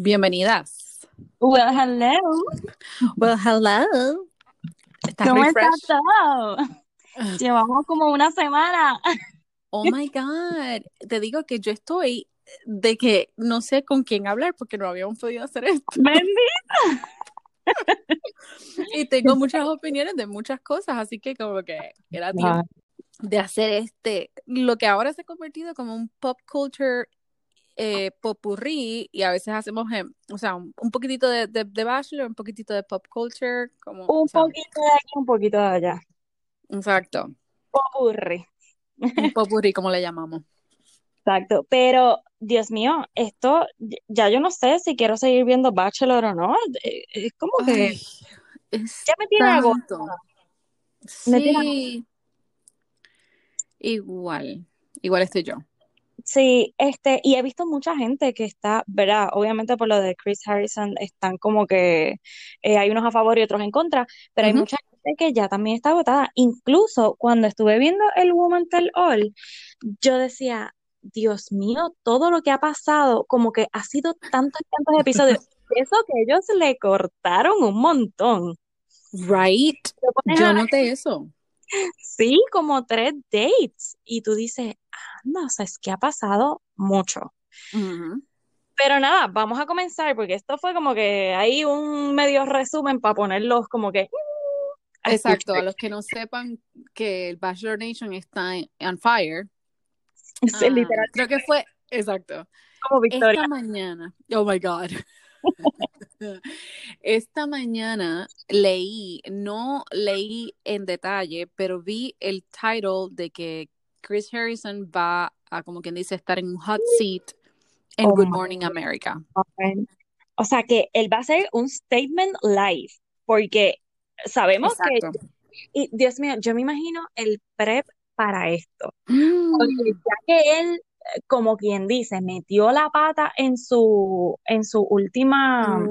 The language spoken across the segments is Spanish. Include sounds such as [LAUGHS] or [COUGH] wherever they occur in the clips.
Bienvenidas. Well, hello. Well, hello. ¿Estás ¿Cómo está todo? [SIGHS] Llevamos como una semana. Oh my God. Te digo que yo estoy de que no sé con quién hablar porque no habíamos podido hacer esto. Bendita. [LAUGHS] Y tengo muchas opiniones de muchas cosas, así que como que era tiempo de hacer este, lo que ahora se ha convertido como un pop culture eh, popurrí y a veces hacemos, eh, o sea, un, un poquitito de, de, de Bachelor, un poquitito de pop culture, como, Un poquito de aquí, un poquito de allá. exacto, Popurrí. un [LAUGHS] popurrí como le llamamos. Exacto. Pero, Dios mío, esto, ya yo no sé si quiero seguir viendo Bachelor o no. Eh, Es como que Ay, es ya me tiene. Me tiene Sí, igual, igual estoy yo. Sí, este, y he visto mucha gente que está, ¿verdad? Obviamente por lo de Chris Harrison están como que eh, hay unos a favor y otros en contra, pero hay mucha gente que ya también está agotada. Incluso cuando estuve viendo el Woman Tell All, yo decía, Dios mío, todo lo que ha pasado, como que ha sido tantos y tantos episodios. [LAUGHS] Eso que ellos le cortaron un montón. Right, yo noté eso. Sí, como tres dates, y tú dices, anda, o sea, es que ha pasado mucho. Pero nada, vamos a comenzar porque esto fue como que hay un medio resumen para ponerlos como que mm, a Exacto, a los que no sepan que el Bachelor Nation está en- on fire, [LAUGHS] Sí, ah, literal, creo que fue, exacto, como Victoria. esta mañana, oh my God, [LAUGHS] [LAUGHS] esta mañana leí, no leí en detalle, pero vi el title de que Chris Harrison va a, como quien dice, estar en un hot seat en Oh Good Morning America. O sea que él va a hacer un statement live porque sabemos que, y Dios mío, yo me imagino el prep para esto. Porque Mm, ya que él, como quien dice, metió la pata en su, en su última,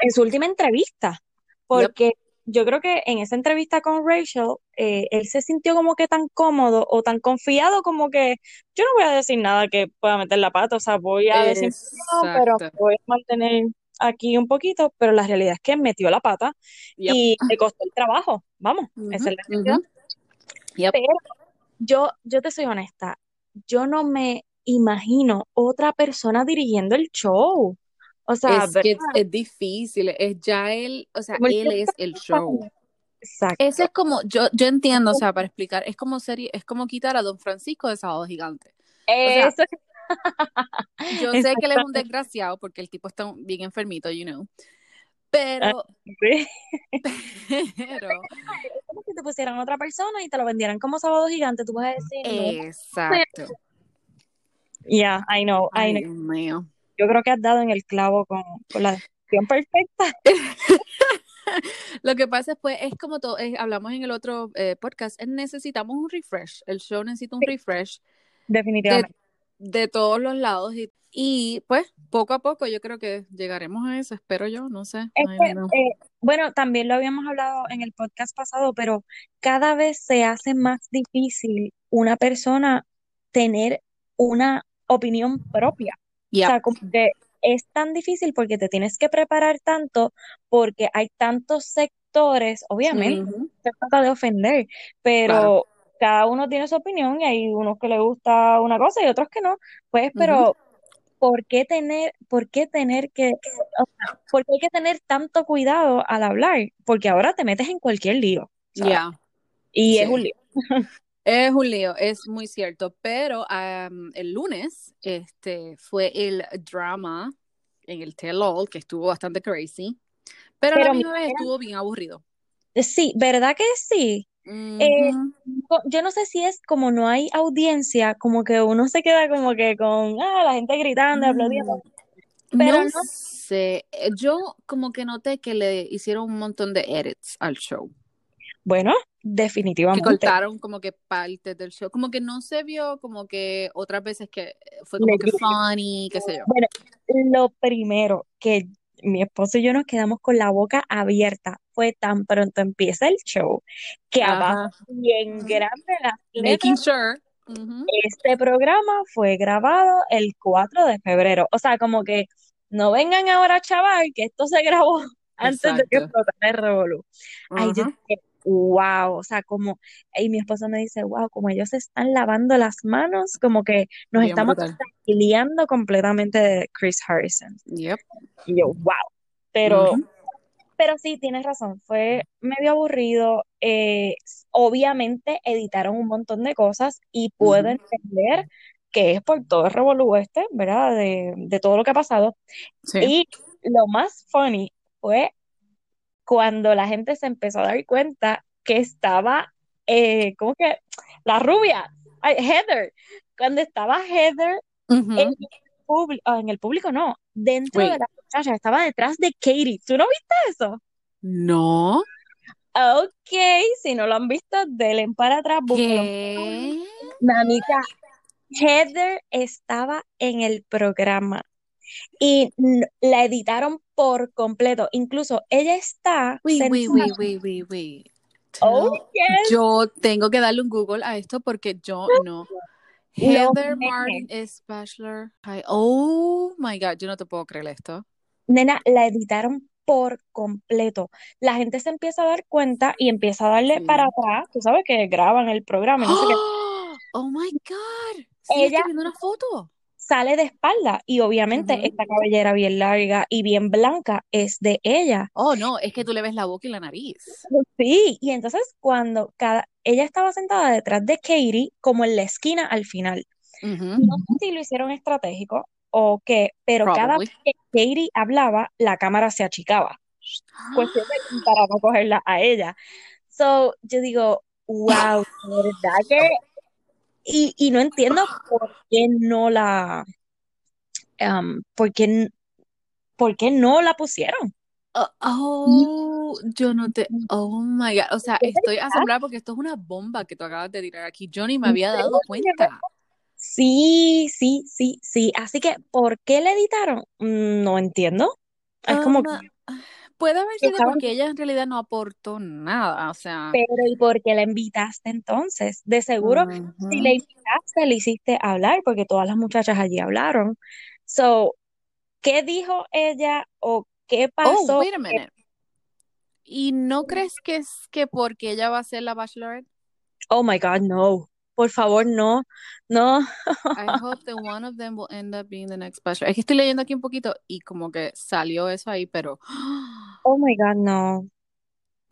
en su última entrevista, Yep. porque yo creo que en esa entrevista con Rachel, eh, él se sintió como que tan cómodo o tan confiado como que yo no voy a decir nada que pueda meter la pata, o sea, voy a decir no, pero voy a mantener aquí un poquito, pero la realidad es que metió la pata Yep. y le costó el trabajo, vamos, esa es la realidad. Yep. Pero yo, yo te soy honesta, yo no me imagino otra persona dirigiendo el show. O sea, Es que es, difícil, es ya él, o sea, él es el show. Eso Exacto. es como, yo, yo entiendo, o sea, para explicar, es como serie, es como quitar a Don Francisco de Sábado Gigante. O sea, Eso, yo [LAUGHS] sé que él es un desgraciado porque el tipo está bien enfermito, you know, pero, sí. [LAUGHS] pero, Es como si te pusieran otra persona y te lo vendieran como sábado gigante. Tú vas a decir, exacto. Yeah, I know, I know. Mío. Yo creo que has dado en el clavo con, con la descripción perfecta. [LAUGHS] Lo que pasa es, pues, es como todo, es- hablamos en el otro eh, podcast, es- necesitamos un refresh, el show necesita un Sí, refresh de, definitivamente. De todos los lados y, y, pues poco a poco yo creo que llegaremos a eso, espero yo, no sé, Es I que, don't know. eh, bueno, también lo habíamos hablado en el podcast pasado, pero cada vez se hace más difícil una persona tener una opinión propia. O sea, como que es tan difícil porque te tienes que preparar tanto, porque hay tantos sectores, obviamente, se trata de ofender, Claro. Pero cada uno tiene su opinión y hay unos que le gusta una cosa y otros que no. Pues, pero ¿por qué tener, por qué tener que, o sea, por qué hay que tener tanto cuidado al hablar? Porque ahora te metes en cualquier lío. Yeah, Y es un lío. [LAUGHS] Es un lío, es muy cierto, pero am, el lunes este fue el drama en el Tell All, que estuvo bastante crazy, pero a la Pero misma vez estuvo bien aburrido. sí, ¿verdad que sí? Eh, yo no sé si es como no hay audiencia, como que uno se queda como que con ah, la gente gritando, aplaudiendo, Mm, pero No no, sé, eh, yo como que noté que le hicieron un montón de edits al show, bueno, que definitivamente. cortaron como que partes del show, como que no se vio como que otras veces que fue como que Legit. funny, qué sé yo. Bueno, lo primero que mi esposo y yo nos quedamos con la boca abierta fue tan pronto empieza el show que abajo Ajá. bien Ujú. grande las Making sure. Este programa fue grabado el 4 de febrero. O sea, como que no vengan ahora, chaval, que esto se grabó [LAUGHS] antes de que explotara el revolú. Ay, yo dije, wow, o sea, como, y mi esposo me dice, wow, como ellos se están lavando las manos, como que nos estamos liando completamente de Chris Harrison. Yep. Y yo, wow, pero, pero sí, tienes razón, fue medio aburrido, eh, obviamente editaron un montón de cosas y puedo entender que es por todo el revolú este, ¿verdad? De, de, todo lo que ha pasado. Y lo más funny fue cuando la gente se empezó a dar cuenta que estaba, eh, ¿cómo que? La rubia, Heather, cuando estaba Heather en, público, ah, en el público, no, dentro de la muchacha, estaba detrás de Katie. ¿Tú no viste eso? No. Ok, si no lo han visto, denle para atrás. ¿Qué? Mamita, Heather estaba en el programa y la editaron por completo. Incluso ella está. Wait, wait, wait, Oh, Yo tengo que darle un Google a esto porque yo no. Heather Martin es Bachelor. Oh my God, yo no te puedo creer esto. Nena, la editaron por completo. La gente se empieza a dar cuenta y empieza a darle para atrás. Tú sabes que graban el programa. No sé qué. [GASPS] Oh my God. ella viendo una foto sale de espalda y obviamente esta cabellera bien larga y bien blanca es de ella. Oh, no, es que tú le ves la boca y la nariz. Sí, y entonces cuando cada ella estaba sentada detrás de Katie como en la esquina al final. No sé si lo hicieron estratégico o qué, pero cada vez que Katie hablaba, la cámara se achicaba. Cuestión para no cogerla a ella. So, yo digo, wow, ¿verdad que y, y no entiendo por qué no la, um, por, qué, por qué no la pusieron. Oh, oh, yo no te. Oh my God. O sea, estoy asombrada porque esto es una bomba que tú acabas de tirar aquí. Yo ni me había dado cuenta. Sí, sí, sí, sí. Así que, ¿por qué le editaron? Mm, no entiendo. Es como. Um, Puede haber sido porque ella en realidad no aportó nada, o sea. Pero ¿y por qué la invitaste entonces? De seguro, si la invitaste, le hiciste hablar, porque todas las muchachas allí hablaron. So, ¿qué dijo ella o qué oh, pasó? Oh, wait a minute. ¿Y no crees que es que porque ella va a ser la bachelorette? Oh my God, no por favor, no, no. I hope that one of them will end up being the next bachelor. Es que estoy leyendo aquí un poquito y como que salió eso ahí, pero. [GASPS] Oh my God, no.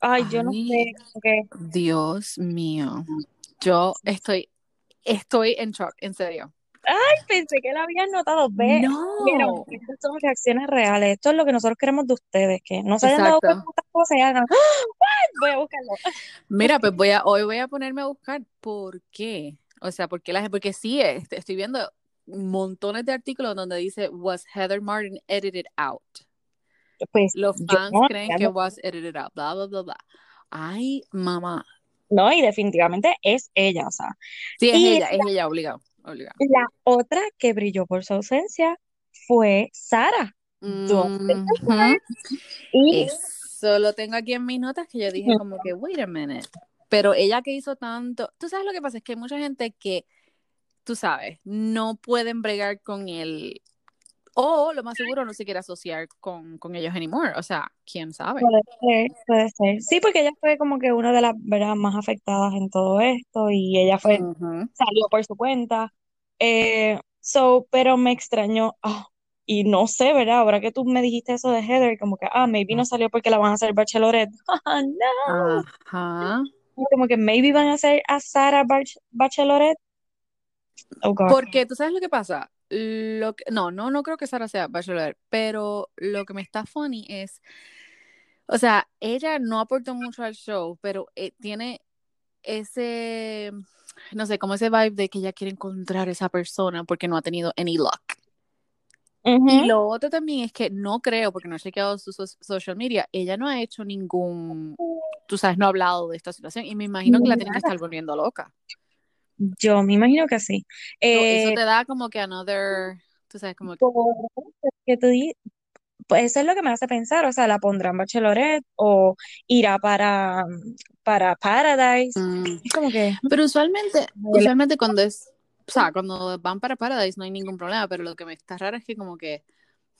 Ay, yo no sé. Dios mío. Yo estoy, estoy en shock, en serio. Ay, pensé que la habían notado. Ve, no. estas son reacciones reales. Esto es lo que nosotros queremos de ustedes, que no se hayan dado cuenta de cosas y hagan. [GASPS] Voy a buscarlo. [LAUGHS] Mira, pues voy a, hoy voy a ponerme a buscar por qué. O sea, porque la porque sí, estoy viendo montones de artículos donde dice was Heather Martin edited out. Pues, Los fans creen que was edited out, bla, bla, bla, bla. Ay, mamá. No, y definitivamente es ella, o sea. Sí, es ella, es ella, obligado. La otra que brilló por su ausencia fue Sara. Y Eso lo tengo aquí en mis notas que yo dije como que, wait a minute. Pero ella que hizo tanto, tú sabes lo que pasa, es que hay mucha gente que, tú sabes, no pueden bregar con él o lo más seguro no se quiere asociar con, con ellos anymore, o sea, quién sabe. Puede ser, puede ser. Sí, porque ella fue como que una de las ¿verdad? más afectadas en todo esto y ella fue, salió por su cuenta. Eh, so, pero me extrañó, ah, y no sé, ¿verdad? Ahora que tú me dijiste eso de Heather, como que, ah, maybe no salió porque la van a hacer Bachelorette. [LAUGHS] Ah, no. Ajá. Como que maybe van a hacer a Sara Bachelorette. Oh, porque tú sabes lo que pasa. Lo que, no, no, no creo que Sara sea Bachelorette, pero lo que me está funny es, o sea, ella no aportó mucho al show, pero eh, tiene ese, no sé, como ese vibe de que ella quiere encontrar esa persona porque no ha tenido any luck. Y lo otro también es que no creo, porque no he chequeado su social media, ella no ha hecho ningún, tú sabes, no ha hablado de esta situación y me imagino que la tiene que estar volviendo loca. Yo me imagino que sí. eso eh, te da como que another, tú sabes, como que... tú pues eso es lo que me hace pensar, o sea, la pondrán Bachelorette o irá para, para Paradise. Mm. como que... Pero usualmente, usualmente cuando es, o sea, cuando van para Paradise no hay ningún problema, pero lo que me está raro es que como que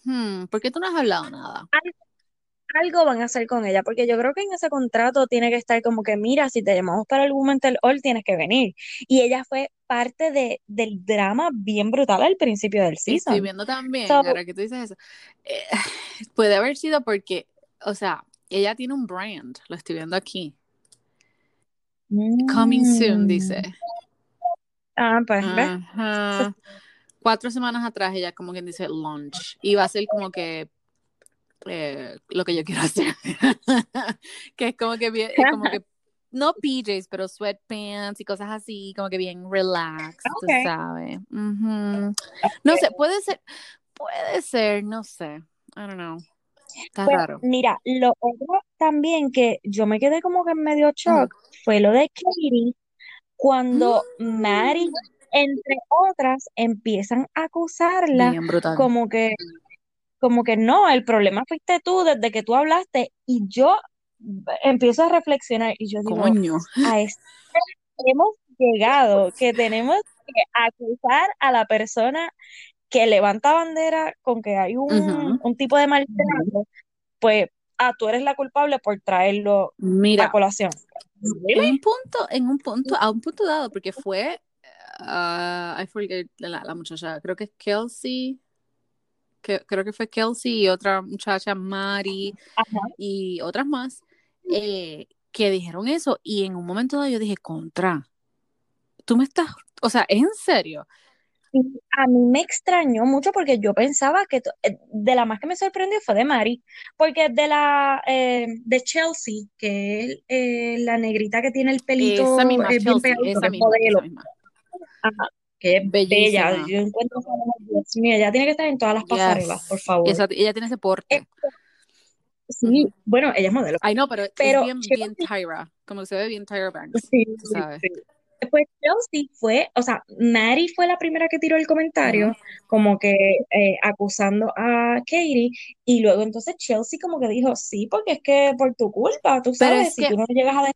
Hmm, ¿Por qué tú no has hablado nada? Algo van a hacer con ella, porque yo creo que en ese contrato tiene que estar como que, mira, si te llamamos para el Women's All, tienes que venir. Y ella fue parte de, del drama bien brutal al principio del season. Estoy viendo también, ahora que tú dices eso, eh, [SIGHS] puede haber sido porque, o sea, ella tiene un brand, lo estoy viendo aquí. Coming soon, dice. Ah, pues, Cuatro semanas atrás ella como que dice launch. Y va a ser como que eh, lo que yo quiero [LAUGHS] hacer. que es como que bien, como que [LAUGHS] no PJs, pero sweatpants y cosas así, como que bien relax, tú sabes. No sé, puede ser, puede ser, no sé. I don't know. Está pues, raro. Mira, lo otro también que yo me quedé como que en medio shock fue lo de Katie cuando Mary, entre otras, empiezan a acusarla como que como que no, el problema fuiste tú desde que tú hablaste y yo empiezo a reflexionar y yo digo, a [LAUGHS] esto hemos llegado, que tenemos que acusar a la persona que levanta bandera con que hay un, tipo de maltrato, pues, ah, tú eres la culpable por traerlo a colación. En un punto, en un punto, a un punto dado, porque fue, uh, I forget la, la muchacha, creo que es Kelsey, que, creo que fue Kelsey y otra muchacha, Mari, y otras más, eh, que dijeron eso. Y en un momento dado yo dije, contra, tú me estás, o sea, ¿es en serio? A mí me extrañó mucho porque yo pensaba que eh, de la más que me sorprendió fue de Mari, porque de la eh, de Chelsea, que es la negrita que tiene el pelito esa misma, Chelsea, esa misma, esa misma. Ajá que bella. Yo encuentro Dios mío, ella tiene que estar en todas las pasarelas, por favor. ella tiene ese porte. sí, bueno, ella es modelo. Ay, no, pero, pero es bien, bien Tyra, como se ve bien Tyra Banks. Sí, ¿sabes? Pues Chelsea fue, o sea, Mary fue la primera que tiró el comentario, como que eh, acusando a Katie, y luego entonces Chelsea como que dijo, sí, porque es que por tu culpa, tú sabes, si tú no llegas a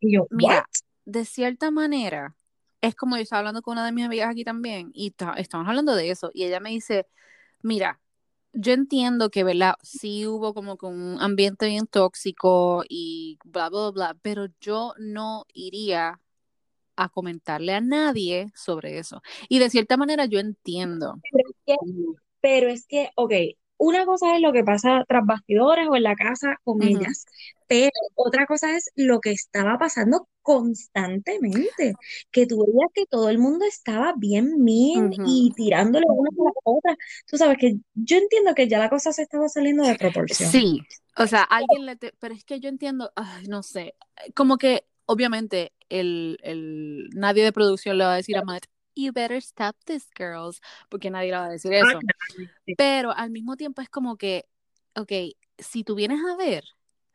y yo, mira, de cierta manera, es como yo estaba hablando con una de mis amigas aquí también y estamos hablando de eso y ella me dice, mira, yo entiendo que, ¿verdad? Sí hubo como que un ambiente bien tóxico y bla, bla, bla, pero yo no iría a comentarle a nadie sobre eso. Y de cierta manera yo entiendo. Pero es que, pero es que ok, una cosa es lo que pasa tras bastidores o en la casa con ellas, pero otra cosa es lo que estaba pasando constantemente, que tú veías que todo el mundo estaba bien mean y tirándole una a la otra. Tú sabes que yo entiendo que ya la cosa se estaba saliendo de proporción. Sí, o sea, alguien le... Pero es que yo entiendo, no sé, como que obviamente el, el, nadie de producción le va a decir a Matt, you better stop this, girls, porque nadie le va a decir ah, eso. Pero al mismo tiempo es como que, ok, si tú vienes a ver,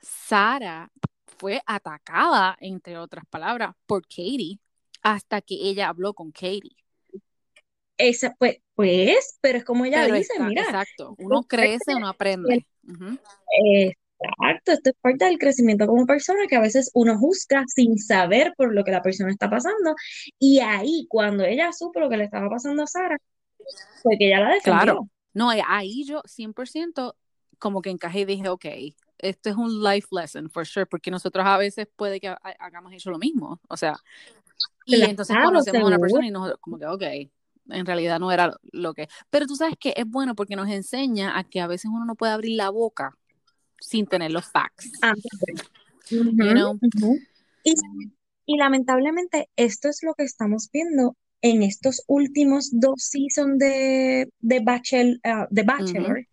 Sara fue atacada, entre otras palabras, por Katie, hasta que ella habló con Katie. Esa, pues, pues, pero es como ella dice, mira. Exacto, uno crece, uno aprende. Exacto, esto es parte del crecimiento como persona, que a veces uno juzga sin saber por lo que la persona está pasando. Y ahí, cuando ella supo lo que le estaba pasando a Sara, fue que ella la defendió. Claro, no, ahí yo 100% como que encajé y dije, ok, esto es un life lesson, for sure, porque nosotros a veces puede que hagamos eso lo mismo, o sea, y entonces conocemos a una persona y nos, como que, ok, en realidad no era lo que, pero tú sabes que es bueno porque nos enseña a que a veces uno no puede abrir la boca sin tener los facts. Ah, y, lamentablemente esto es lo que estamos viendo en estos últimos dos seasons de, de, Bachelor, ah, de Bachelor. Es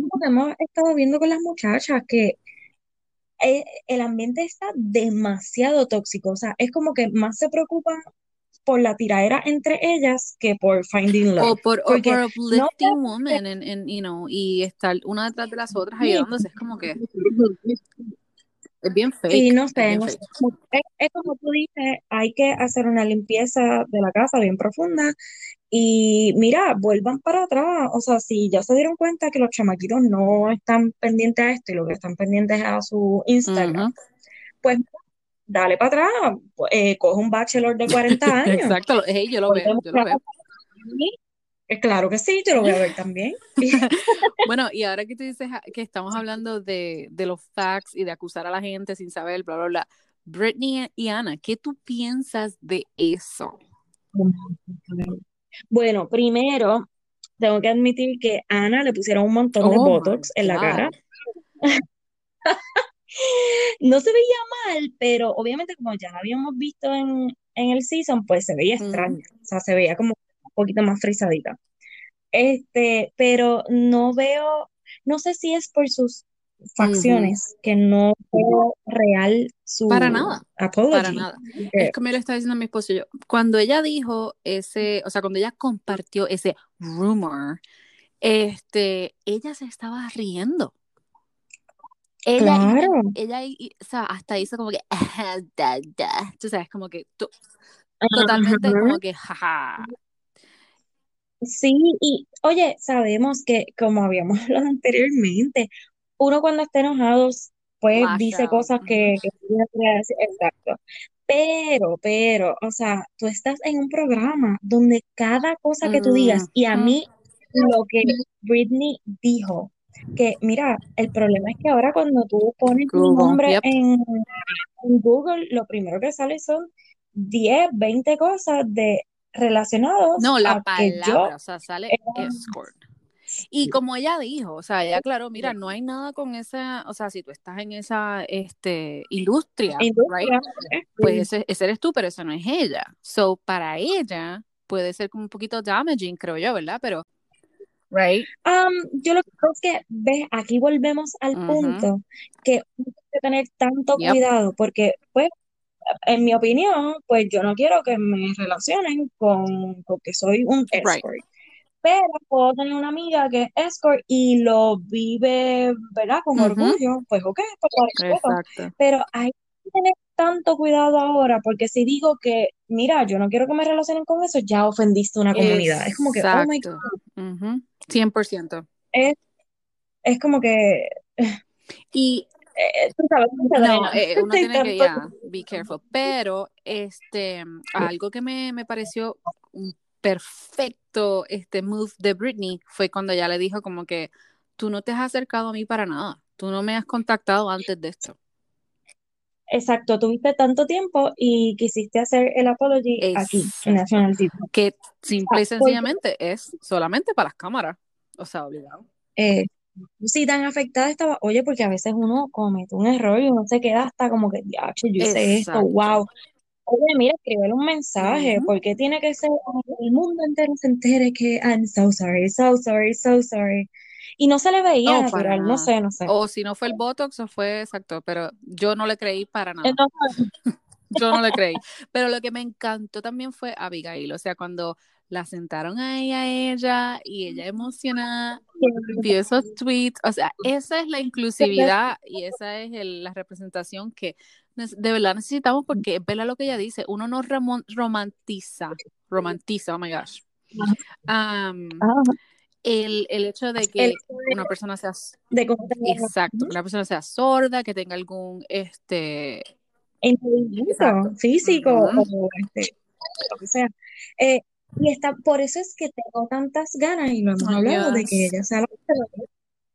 lo que hemos estado viendo con las muchachas, que eh, el ambiente está demasiado tóxico. O sea, es como que más se preocupan por la tiradera entre ellas que por finding love. O por, o por uplifting women and, you know, y estar una detrás de las otras ayudándose, es como que [LAUGHS] es bien fake. Sí, no sé, es, como tú dices, hay que hacer una limpieza de la casa bien profunda y mira, vuelvan para atrás, o sea, si ya se dieron cuenta que los chamaquitos no están pendientes a esto y lo que están pendientes es a su Instagram, pues dale para atrás, eh, coge un bachelor de 40 [LAUGHS] años. Exacto, yo lo veo, yo lo veo. Claro que sí, yo lo voy a ver también. [LAUGHS] bueno, y ahora que tú dices que estamos hablando de, de, los facts y de acusar a la gente sin saber, bla, bla, bla. Britney y Ana, ¿qué tú piensas de eso? Bueno, primero, tengo que admitir que a Ana le pusieron un montón de oh Botox en la cara. [LAUGHS] no se veía mal, pero obviamente como ya la habíamos visto en, el season, pues se veía extraña. O sea, se veía como poquito más frisadita. Este, pero no veo, no sé si es por sus facciones, que no veo real su Para nada. Para nada. Es como le estaba diciendo a mi esposo yo. Cuando ella dijo ese, o sea, cuando ella compartió ese rumor, este, ella se estaba riendo. Ella, claro. ella, o sea, hasta hizo como que, [LAUGHS] da, da. tú sabes, como que totalmente como que, jaja. Sí, y oye, sabemos que como habíamos [LAUGHS] hablado anteriormente, uno cuando está enojado, pues dice cosas que, que exacto. Pero, pero, o sea, tú estás en un programa donde cada cosa que tú digas, y a mí lo que Britney dijo, que mira, el problema es que ahora cuando tú pones tu nombre en, Google, lo primero que sale son 10, 20 cosas de relacionados no, la palabra, o sea, sale escort. Y como ella dijo, o sea, ella aclaró, mira, no hay nada con esa, o sea, si tú estás en esa este, industria, pues ese, eres tú, pero eso no es ella. So, para ella puede ser como un poquito damaging, creo yo, ¿verdad? Pero, right? Um, yo lo que creo es que, ves, aquí volvemos al punto que hay que tener tanto cuidado, porque, pues, en mi opinión, pues yo no quiero que me relacionen con, con que soy un escort pero puedo tener una amiga que es escort y lo vive, ¿verdad? Con orgullo, pues ok, pues Pero hay que tener tanto cuidado ahora, porque si digo que, mira, yo no quiero que me relacionen con eso, ya ofendiste una comunidad. Es como que, oh my God. 100%. Es, es como que... Y eh, sabes, no, eh, [LAUGHS] uno tiene que ya, be careful. Pero este algo que me, me pareció un perfecto este move de Britney fue cuando ella le dijo como que tú no te has acercado a mí para nada, tú no me has contactado antes de esto. Exacto, tuviste tanto tiempo y quisiste hacer el apology aquí, en National TV. Que simple y sencillamente es solamente para las cámaras, o sea, obligado. Eh, sí, tan afectada estaba, oye, porque a veces uno comete un error y uno se queda hasta como que, ya, yo hice esto, wow, Oye, mira, escribe un mensaje, porque tiene que ser el mundo entero se entere que I'm so sorry, so sorry, so sorry. Y no se le veía no, natural, no sé, no sé. O si no fue el Botox o fue exacto, pero yo no le creí para nada. [LAUGHS] yo no le creí. Pero lo que me encantó también fue Abigail, o sea, cuando la sentaron ahí a ella y ella emocionada vio esos tweets, o sea, esa es la inclusividad y esa es la representación que de verdad necesitamos porque verdad lo que ella dice, uno no romantiza, romantiza, oh my gosh. el, el, hecho de que una persona sea de exacto, una persona sea sorda, que tenga algún este físico o este, lo que sea. Eh, y está, por eso es que tengo tantas ganas y lo hemos hablado de que ella sea la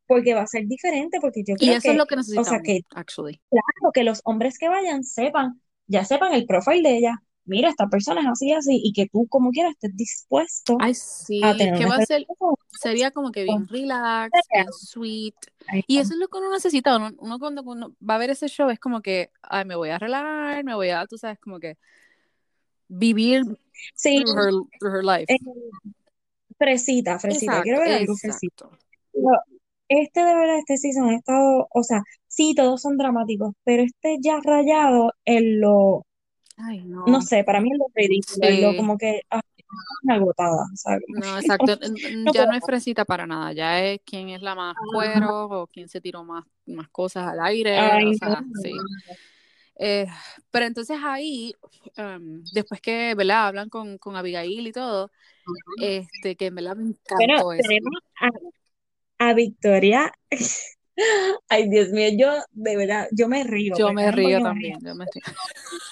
porque va a ser diferente, porque yo creo y eso es lo que necesitamos, o sea, que, actually. Claro, que los hombres que vayan sepan, ya sepan el profile de ella, mira, esta persona es así, así, y que tú como quieras estés dispuesto Ay, sí, a tener que va a ser, sería como que bien relax, bien sweet, y eso es lo que uno necesita, uno, cuando uno va a ver ese show es como que, ay, me voy a relajar, me voy a, tú sabes, como que vivir sí. through, her, life. Eh, fresita, fresita, quiero ver algo fresito este de verdad, este season ha estado, o sea, sí, todos son dramáticos, pero este ya rayado en lo, Ay, no. no sé, para mí es lo ridículo, lo como que ah, una agotada, ¿sabes? No, exacto, [LAUGHS] ya no es fresita para nada, ya es quién es la más cuero o quién se tiró más, más cosas al aire, o sea, sí. Eh, pero entonces ahí, em, después que, ¿verdad? Hablan con, con Abigail y todo, este, que en verdad me encantó eso a Victoria. [LAUGHS] Ay, Dios mío, yo de verdad, yo me río. Yo me río también, yo me río.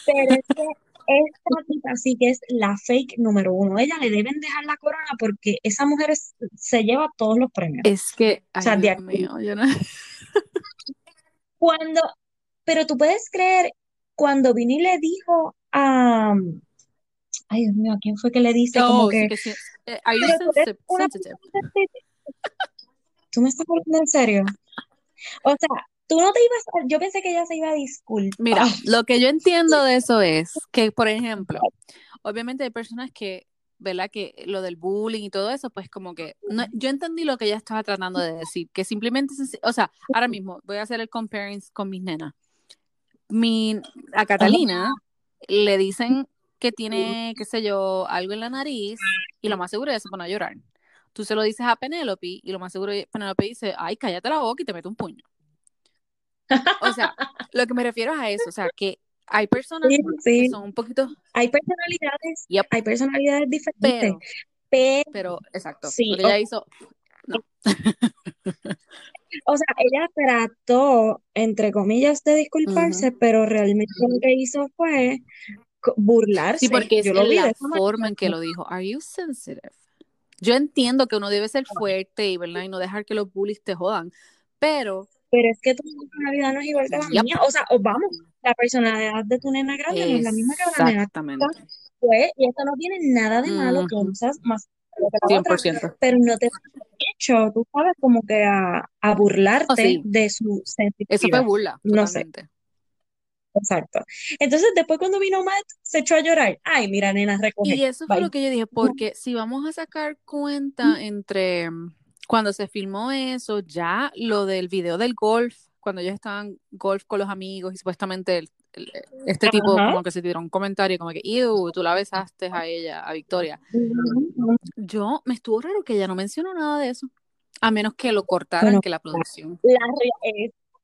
Pero es que [LAUGHS] esta tipa sí que es la fake número uno. Ella le deben dejar la corona porque esa mujer es- se lleva todos los premios. Es que, ay, O sea, de Dios actriz. mío, yo no. [LAUGHS] Cuando, pero tú puedes creer, cuando Vini le dijo a, ay Dios mío, ¿a quién fue que le dice como Oh, que, que sí. Eh, tú eres sensitive? una sensitive? persona sensitive"? ¿Tú me estás hablando en serio? O sea, tú no te ibas a, yo pensé que ella se iba a disculpar. Mira, lo que yo entiendo de eso es que, por ejemplo, obviamente hay personas que, ¿verdad? Que lo del bullying y todo eso, pues como que, no, yo entendí lo que ella estaba tratando de decir, que simplemente, o sea, ahora mismo voy a hacer el comparing con mis nenas. Mi, a Catalina le dicen que tiene, qué sé yo, algo en la nariz y lo más seguro es que se pone a llorar. Tú se lo dices a Penélope y lo más seguro es Penélope dice, ay, cállate la boca y te mete un puño. O sea, lo que me refiero es a eso, o sea, que hay personas Sí, sí. que son un poquito, Hay personalidades, Yep. hay personalidades diferentes, pero, pero, exacto, Sí, lo que ella hizo, [LAUGHS] o sea, ella trató, entre comillas, de disculparse, pero realmente lo que hizo fue burlarse. sí, porque es Yo lo vi la forma en que lo dijo, are you sensitive? Yo entiendo que uno debe ser fuerte y, ¿verdad? y no dejar que los bullies te jodan, pero Pero es que tu personalidad no es igual que la Yep. mía. O sea, o vamos, la personalidad de tu nena grande no es la misma que la nena exactamente, pues, y esto no tiene nada de malo que Ujú. una sea más lo que la otra, 100%. pero no te hecho, tú sabes, como que a, a burlarte Oh, sí. de su Eso fue burla, No sé. Exacto. Entonces, después cuando vino Matt, se echó a llorar. Ay, mira, nena, recoge. Y eso fue lo que yo dije, porque si vamos a sacar cuenta entre mm, cuando se filmó eso, ya lo del video del golf, cuando ellos estaban golf con los amigos y supuestamente el- este tipo Ajá. como que se tiró un comentario como que, tú la besaste a ella, a Victoria. Yo, me estuvo raro que ella no mencionó nada de eso, a menos que lo cortaran, Bueno, que la producción. La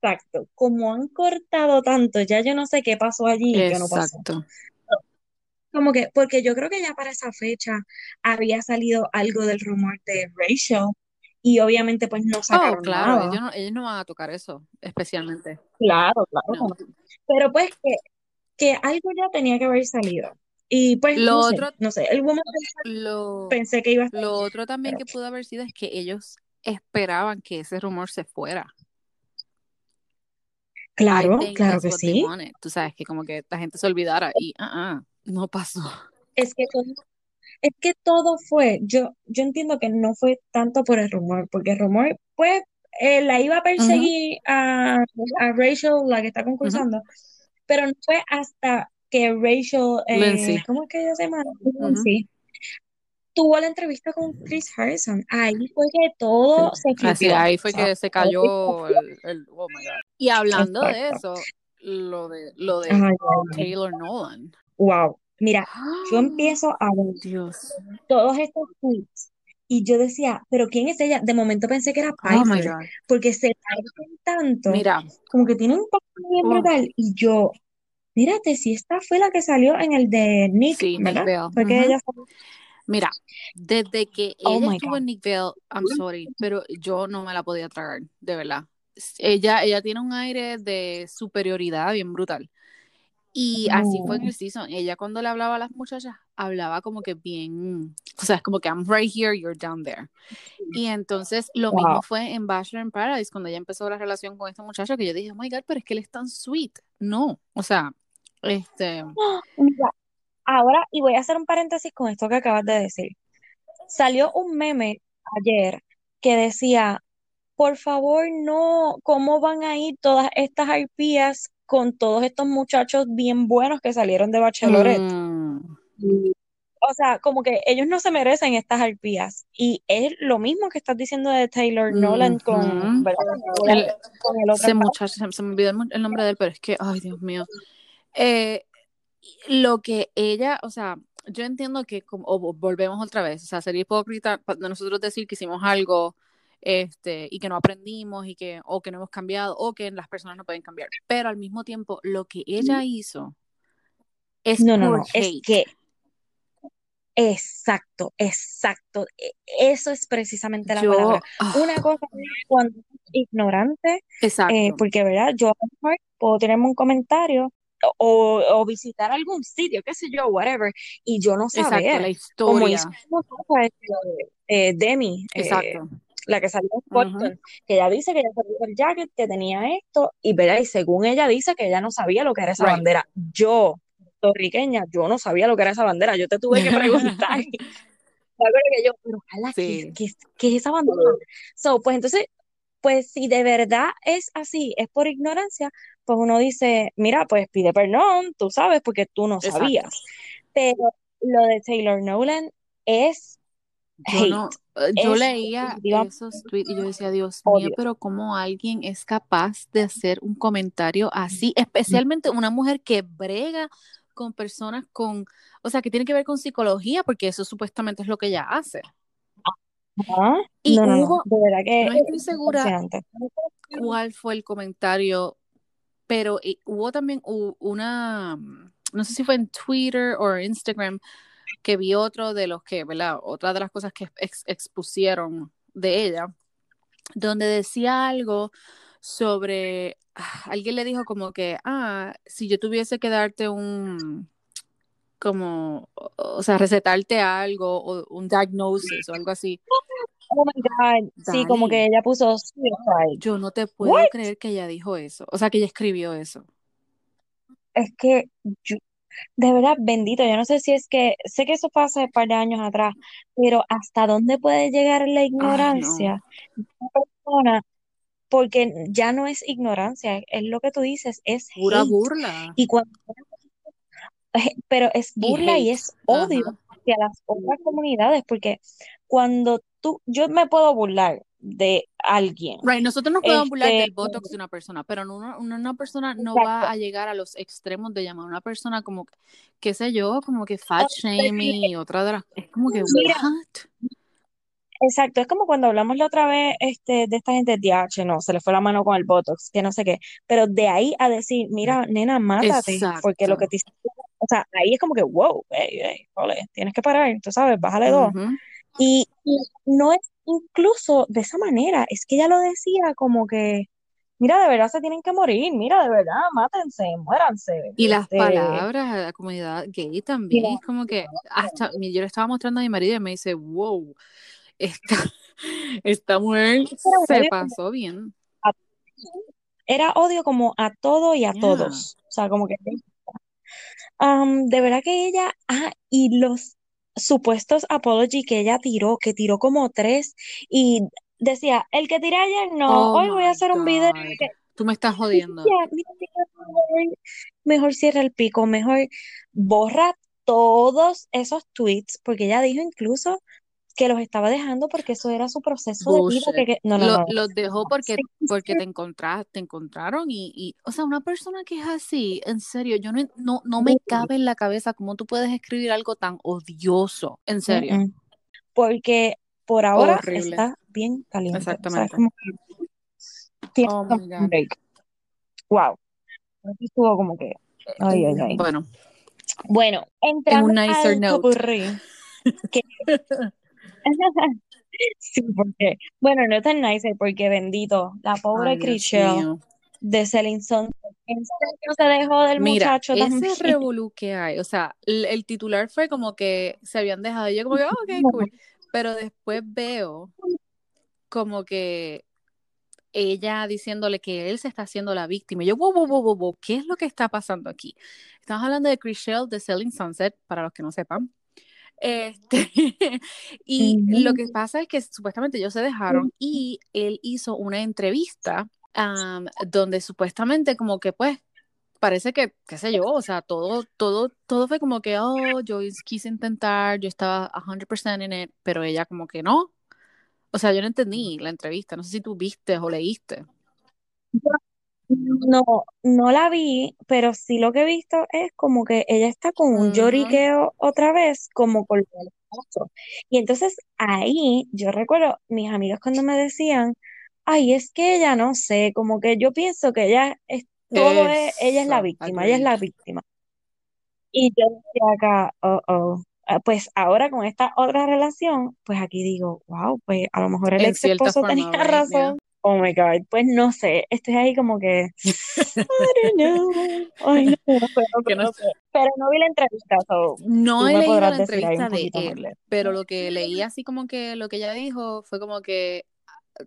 exacto. Como han cortado tanto, ya yo no sé qué pasó allí y qué no pasó. Exacto. Como que, porque yo creo que ya para esa fecha había salido algo del rumor de Rachel y obviamente pues no Oh, sacaron claro, nada. ellos no, ellos no van a tocar eso, especialmente. Claro, claro. No. Pero pues que, que algo ya tenía que haber salido. Y pues Lo no sé, otro- no sé, el woman Lo, pensé que iba a estar Lo otro también pero- que pudo haber sido es que ellos esperaban que ese rumor se fuera. Claro, claro que sí. Tú sabes, que como que la gente se olvidara y ah, ah, no pasó. Es que todo, es que todo fue, yo, yo entiendo que no fue tanto por el rumor, porque el rumor, pues, eh, la iba a perseguir a, a Rachel, la que está concursando, pero no fue hasta que Rachel, eh, Lindsay. ¿cómo es que ella se llama? Ujú. Lindsay, tuvo la entrevista con Chris Harrison. Ahí fue que todo se Así, flipió. ahí fue que se cayó el, el- oh my God. Y hablando de eso, lo de lo de Ay, ay, ay. Taylor Nolan. Wow. Mira, yo empiezo a ver Dios. todos estos tweets y yo decía, ¿pero quién es ella? De momento pensé que era Oh Piper, God. porque se parecen tanto, Mira, como que tiene un papel bien Oh. brutal. Y yo, mírate, si esta fue la que salió en el de Nick, Sí, Nick ¿verdad? Bell. Fue que Ujú. ella salió. mira, desde que Oh ella estuvo God. en Nick Bell, I'm sorry, pero yo no me la podía tragar, de verdad. Ella, ella tiene un aire de superioridad bien brutal. Y así fue en Oh. el season. Ella cuando le hablaba a las muchachas, hablaba como que bien, o sea, es como que I'm right here, you're down there. Y entonces lo mismo fue en Bachelor in Paradise, cuando ella empezó la relación con este muchacho, que yo dije, oh my God, pero es que él es tan sweet. No, o sea, este, [GASPS] Mira, ahora, y voy a hacer un paréntesis con esto que acabas de decir. Salió un meme ayer que decía, por favor, no, ¿cómo van a ir todas estas arpías con todos estos muchachos bien buenos que salieron de Bachelorette? mm, O sea, como que ellos no se merecen estas arpías. Y es lo mismo que estás diciendo de Taylor Nolan con. El- con el otro ese muchacho, se, me olvidó el, nombre de él, pero es que, ay, Dios mío. Eh, lo que ella, o sea, yo entiendo que, como, volvemos otra vez, o sea, sería hipócrita de nosotros decir que hicimos algo este, y que no aprendimos y que, o que no hemos cambiado, o que las personas no pueden cambiar. Pero al mismo tiempo, lo que ella hizo es No, no, no, es que, exacto, exacto, e- eso es precisamente la Yo, palabra. ah, Una cosa es cuando es ignorante, exacto. eh, porque, ¿verdad? Yo a lo mejor puedo tenerme un comentario o, o, visitar algún sitio, qué sé yo, whatever, y yo no sabía. Exacto, la historia. Como eh, Demi, eh, la que salió en Boston, que ella dice que ella salió el jacket, que tenía esto, y, ¿verdad? y según ella dice que ella no sabía lo que era esa bandera. Yo, puertorriqueña, yo no sabía lo que era esa bandera, yo te tuve que preguntar. [LAUGHS] [LAUGHS] que yo, pero ¿qué, qué, es esa bandera? So, pues entonces, pues si de verdad es así, es por ignorancia, pues uno dice, mira, pues pide perdón, tú sabes, porque tú no sabías. Pero lo de Taylor Nolan es yo, eh, yo leía esos tweets y yo decía, Dios mío, pero ¿cómo alguien es capaz de hacer un comentario así? Especialmente una mujer que brega con personas con, o sea, que tiene que ver con psicología, porque eso supuestamente es lo que ella hace. y hubo, de verdad que no estoy segura cuál fue el comentario, pero eh, hubo también una, no sé si fue en Twitter o Instagram, que vi otro de los que, ¿verdad? Otra de las cosas que expusieron de ella, donde decía algo sobre, ah, alguien le dijo como que, ah, si yo tuviese que darte un, como, o sea, recetarte algo, o un diagnosis o algo así. Oh my God. Sí, como que ella puso Yo no te puedo creer que ella dijo eso. O sea, que ella escribió eso. Es que de verdad, bendito, yo no sé si es que, sé que eso pasa un par de años atrás, pero ¿hasta dónde puede llegar la ignorancia de una persona? Porque ya no es ignorancia, es lo que tú dices, es Pura burla. Y cuando, [LAUGHS] pero es burla y, es odio hacia las otras comunidades, porque cuando tú, yo me puedo burlar, de alguien. Right, nosotros nos podemos burlar del este, botox de una persona, pero una, una, persona no va a llegar a los extremos de llamar a una persona como, qué sé yo, como que fat shaming y otra de las... Es como que, Exacto, es como cuando hablamos la otra vez este, de esta gente de DH, no, se le fue la mano con el Botox, que no sé qué, pero de ahí a decir, mira, nena, mátate, porque lo que te o sea, ahí es como que, wow, hey, tienes que parar, tú sabes, bájale dos. y, no es incluso de esa manera, es que ella lo decía como que, mira, de verdad se tienen que morir, mira, de verdad, mátense, muéranse. Y las este palabras a la comunidad gay también, es como que hasta yo le estaba mostrando a mi marido y me dice, wow, esta, [LAUGHS] esta mujer se pasó bien. Era odio como a todo y a todos, o sea, como que... de verdad que ella, ah, y los supuestos apology que ella tiró, que tiró como tres y decía, el que tiré ayer no, oh hoy voy a hacer un video. Tú me estás [LAUGHS] jodiendo. mejor cierra el pico, mejor borra todos esos tweets, porque ella dijo incluso que los estaba dejando porque eso era su proceso de vida. Que, no, no, Los dejó porque, porque te, encontraste, te encontraron y, y, o sea, una persona que es así, en serio, yo no, no, no me cabe en la cabeza cómo tú puedes escribir algo tan odioso, en serio. Porque por ahora está bien caliente. Exactamente. O oh Wow. Estuvo como que. Ay, ay, ay. Bueno. Bueno, entrando en un nicer note. que [LAUGHS] [LAUGHS] sí, porque, bueno, no es tan nice porque bendito, la pobre Chriselle de Selinson no se dejó del muchacho ese revolú que hay, o sea, el, titular fue como que se habían dejado, y yo como que, oh, ok, [LAUGHS] cool, pero después veo como que ella diciéndole que él se está haciendo la víctima. Y yo, wow, wow, wow, wow, ¿qué es lo que está pasando aquí? Estamos hablando de Chriselle de Selling Sunset, para los que no sepan. Este, [LAUGHS] y lo que pasa es que supuestamente ellos se dejaron y él hizo una entrevista donde supuestamente como que pues parece que, qué sé yo, o sea, todo, todo, todo fue como que, oh, yo quise intentar, yo estaba 100% en él, pero ella como que no. O sea, yo no entendí la entrevista, no sé si tú viste o leíste. No, no la vi, pero sí lo que he visto es como que ella está con un lloriqueo otra vez, como con el Y entonces ahí yo recuerdo mis amigos cuando me decían, ay, es que ella no sé, como que yo pienso que ella es todo es, ella es la víctima, ella es la víctima. Y yo decía acá, oh, oh. Ah, pues ahora con esta otra relación, pues aquí digo, wow, pues a lo mejor el ex esposo tenía [LAUGHS] razón. Oh my God, pues no sé, estoy ahí como que, I don't know. Ay, no, pero, [LAUGHS] Que no- pero no vi la entrevista, so, No he leído la entrevista de más él, pero lo que leí así como que lo que ella dijo fue como que ah,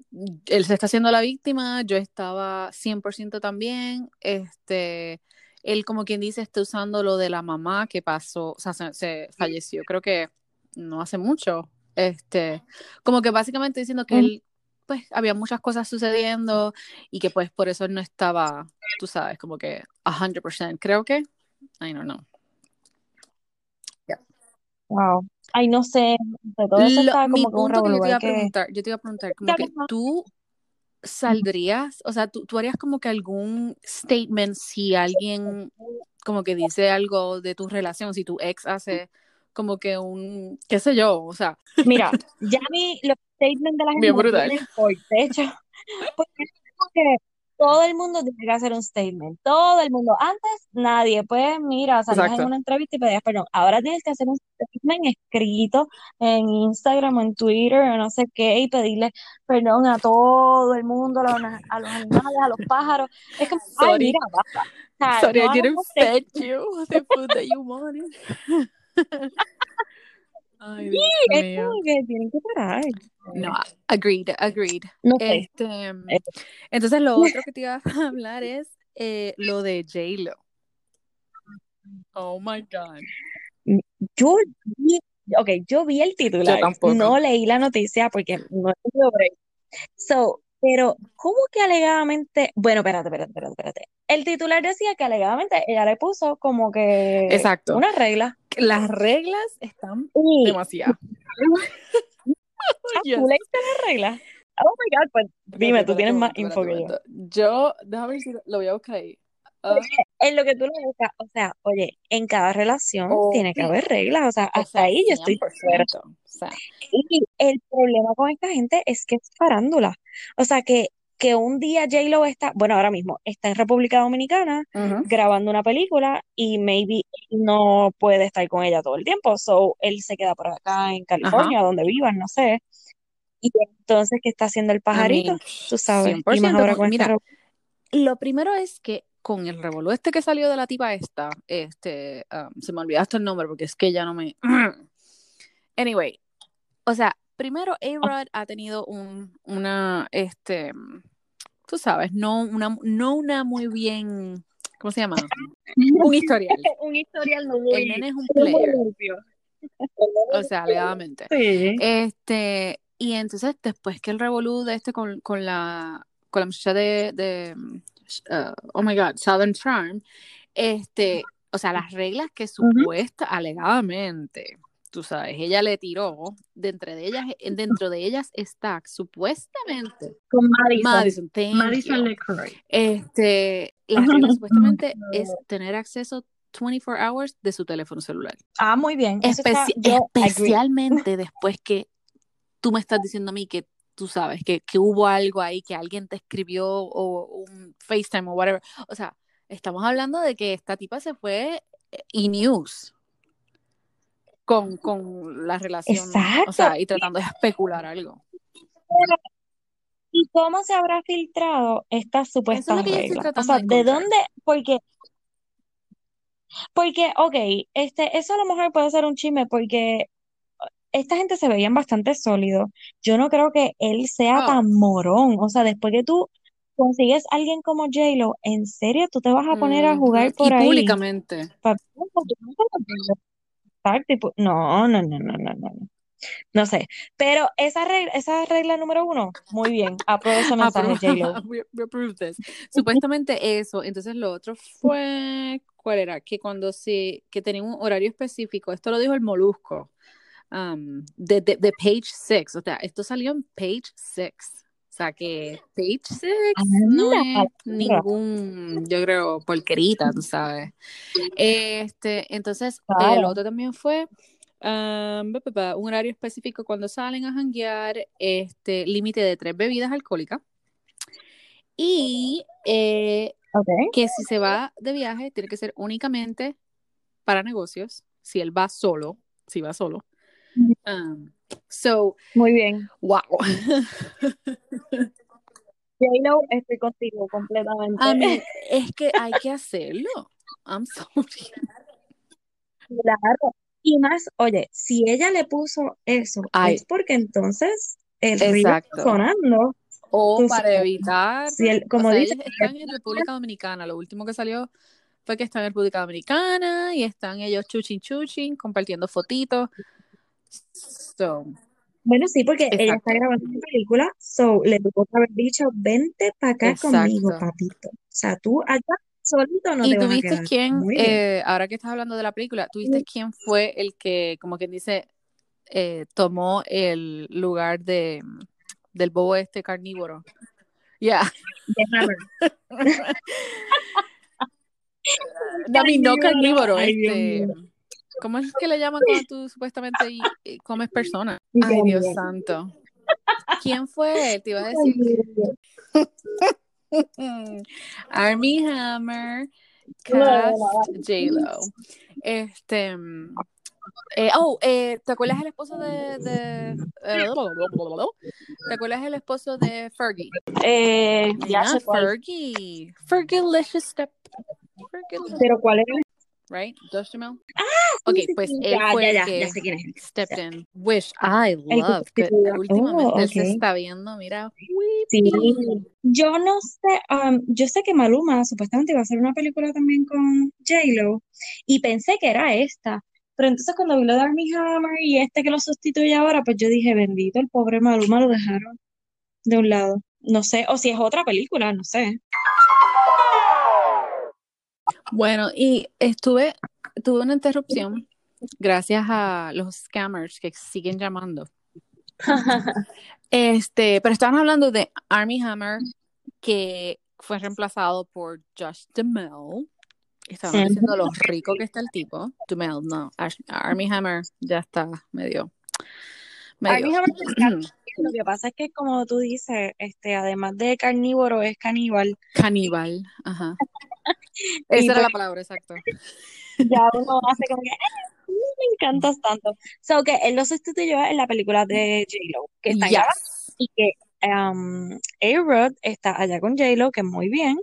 él se está haciendo la víctima, yo estaba 100% también, este, él como quien dice está usando lo de la mamá que pasó, o sea, se, se falleció, creo que no hace mucho, este, como que básicamente diciendo que Mm. él, pues, había muchas cosas sucediendo y que pues por eso no estaba, tú sabes, como que 100%, creo que, I don't know. Wow. Ay, no sé, de todo eso Lo- mi como que un punto que yo te iba a que... preguntar, yo te iba a preguntar, como que tú saldrías, o sea, tú, tú harías como que algún statement si alguien como que dice algo de tu relación, si tu ex hace como que un, qué sé yo, o sea, Mira, [LAUGHS] ya vi los statements de la gente Bien brutal. por techo, [LAUGHS] porque es como que todo el mundo tiene que hacer un statement, todo el mundo. Antes nadie, pues mira, salías en una entrevista y pedías perdón. Ahora tienes que hacer un statement escrito en Instagram, o en Twitter, o no sé qué, y pedirle perdón a todo el mundo, a los, a los animales, a los [LAUGHS] pájaros. Es como, ay, Sorry. mira, basta. O sea, sorry, no I didn't fed you the food that you wanted. Ay, Dios Es como que tienen que parar. No, agreed, agreed. No sé. Este, entonces lo otro que te iba [LAUGHS] a hablar es eh, lo de J-Lo. Oh my God. Yo vi, ok, yo vi el titular, tampoco. no leí la noticia porque no. So, pero, ¿cómo que alegadamente? Bueno, espérate, espérate, espérate, espérate. El titular decía que alegadamente ella le puso como que Exacto. una regla. Las reglas están Y demasiado. ah, [LAUGHS] Yes. ¿tú leíste las reglas? Oh my God, pues dime, tú tienes más info que yo. Yo, déjame ver si lo- voy a buscar ahí. Ah, En lo que tú lo buscas, o sea, oye, en cada relación tiene que haber reglas, o sea, O hasta sea, ahí yo estoy de acuerdo. 100%. O sea, Y el problema con esta gente es que es farándula. O sea, que, que un día J-Lo está, bueno, ahora mismo está en República Dominicana ujú. grabando una película y maybe no puede estar con ella todo el tiempo. So, él se queda por acá en California, donde vivan, no sé. Y entonces, ¿qué está haciendo el I pajarito? mean, Tú sabes. Y más 100%. ahora con- mira, lo primero es que con el revolú este que salió de la tipa esta, este, um, se me olvidó hasta el nombre porque es que ya no me... [CLEARS THROAT] Anyway, o sea, primero A-Rod ha tenido un, una, este, tú sabes, no una, no una muy bien, ¿cómo se llama? Un historial. [LAUGHS] un historial no El muy, nene es un player, o sea, alegadamente. Sí. Este, y entonces después que el revolú de este con, con la con la muchacha de, de uh, oh my god, Southern Charm, este, o sea, las reglas que supuesta, alegadamente, tú sabes, ella le tiró, dentro de ellas, dentro de ellas está supuestamente Con Madison. Madison, Madison. Este, las reglas supuestamente [LAUGHS] es tener acceso 24 hours de su teléfono celular. Ah, muy bien. Eso está, agree. especialmente [LAUGHS] después que tú me estás diciendo a mí que tú sabes que, que hubo algo ahí, que alguien te escribió o un FaceTime o whatever. O sea, estamos hablando de que esta tipa se fue eh, y news con, con la relación, Exacto. o sea, y tratando de especular algo. ¿Y cómo se habrá filtrado estas Eso es reglas? O sea, de ¿de dónde? Porque, porque, ok, este, eso a lo mejor puede ser un chisme porque esta gente se veían bastante sólidos. Yo no creo que él sea Oh. tan morón. O sea, después que tú consigues a alguien como J-Lo, ¿en serio tú te vas a poner a jugar Ujú. por y ahí? públicamente. Pa- tipo, No, no, no, no, no, no. no. No sé, pero esa regla, esa regla número uno, muy bien, apruebo ese mensaje, J-Lo. we- we approve this. Supuestamente eso. Entonces lo otro fue, ¿cuál era? Que cuando se, que tenía un horario específico, esto lo dijo el Molusco, um, de, de, de Page 6, o sea, esto salió en Page 6. Sea que Page 6 no Anda, es ningún, yo creo, porquerita, tú sabes. Este, entonces, el otro también fue um, pa, un horario específico cuando salen a janguear, este, límite de tres bebidas alcohólicas. Y eh, que si se va de viaje, tiene que ser únicamente para negocios. Si él va solo, si va solo. Um, so, Muy bien. wow. [LAUGHS] J-Lo, estoy contigo completamente. A mí, es que hay que hacerlo. I'm sorry. Claro. Y más, oye, si ella le puso eso, Ay. es porque entonces el río Exacto. está sonando. O para evitar, si como o sea, dice, ellos están en República Dominicana. Lo último que salió fue que están en República Dominicana y están ellos chuchin chuchin, compartiendo fotitos. So, Bueno, sí, porque ella Exacto. está grabando una película, so le tuvo que haber dicho, vente para acá conmigo, Exacto. papito. O sea, tú allá solito no ¿Y te vas a quedar. quién, eh, ahora que estás hablando de la película, tuviste quién fue el que, como quien dice, eh, tomó el lugar de del bobo este carnívoro? Ya. Déjame. [LAUGHS] No, no Carnívoro. Ay, Dios este. mío. ¿Cómo es que le llaman cuando tú supuestamente y- y comes personas? Ay, Dios santo. ¿Quién fue? Te iba a decir. [LAUGHS] Army Hammer, Cast. J-Lo. Este. mm, eh, oh, eh, ¿te acuerdas el esposo de. de eh, ¿Te acuerdas el esposo de Fergie? Eh, ya cuál. Fergie. Fergie-licious step. Fergie Pero ¿cuál era? Right? Josh Duhamel. Sí, Ok, sí, pues él ya, fue ya, el ya, que quién es. stepped in. Which I El que love. que últimamente Oh, él se está viendo, mira. Sí, yo no sé, um, yo sé que Maluma supuestamente iba a hacer una película también con J-Lo y pensé que era esta, pero entonces cuando vi lo de Armie Hammer y este que lo sustituye ahora, pues yo dije, bendito, el pobre Maluma lo dejaron de un lado. No sé, o si es otra película, no sé. Bueno, y estuve, tuve una interrupción gracias a los scammers que siguen llamando. [LAUGHS] Este, pero estaban hablando de Army Hammer, que fue reemplazado por Josh Duhamel. Estaban diciendo lo rico que está el tipo. Duhamel, no. Army Hammer ya está medio. medio. Armie Hammer. [CLEARS THROAT] Lo que pasa es que como tú dices, este, además de carnívoro, es caníbal. Caníbal. Ajá. Esa era pues la palabra, exacto. ya uno hace como que, "Ah, me encantas tanto. So que él lo sustituyó en la película de J-Lo, que está Yes. y que um, A-Rod está allá con J-Lo, que muy bien,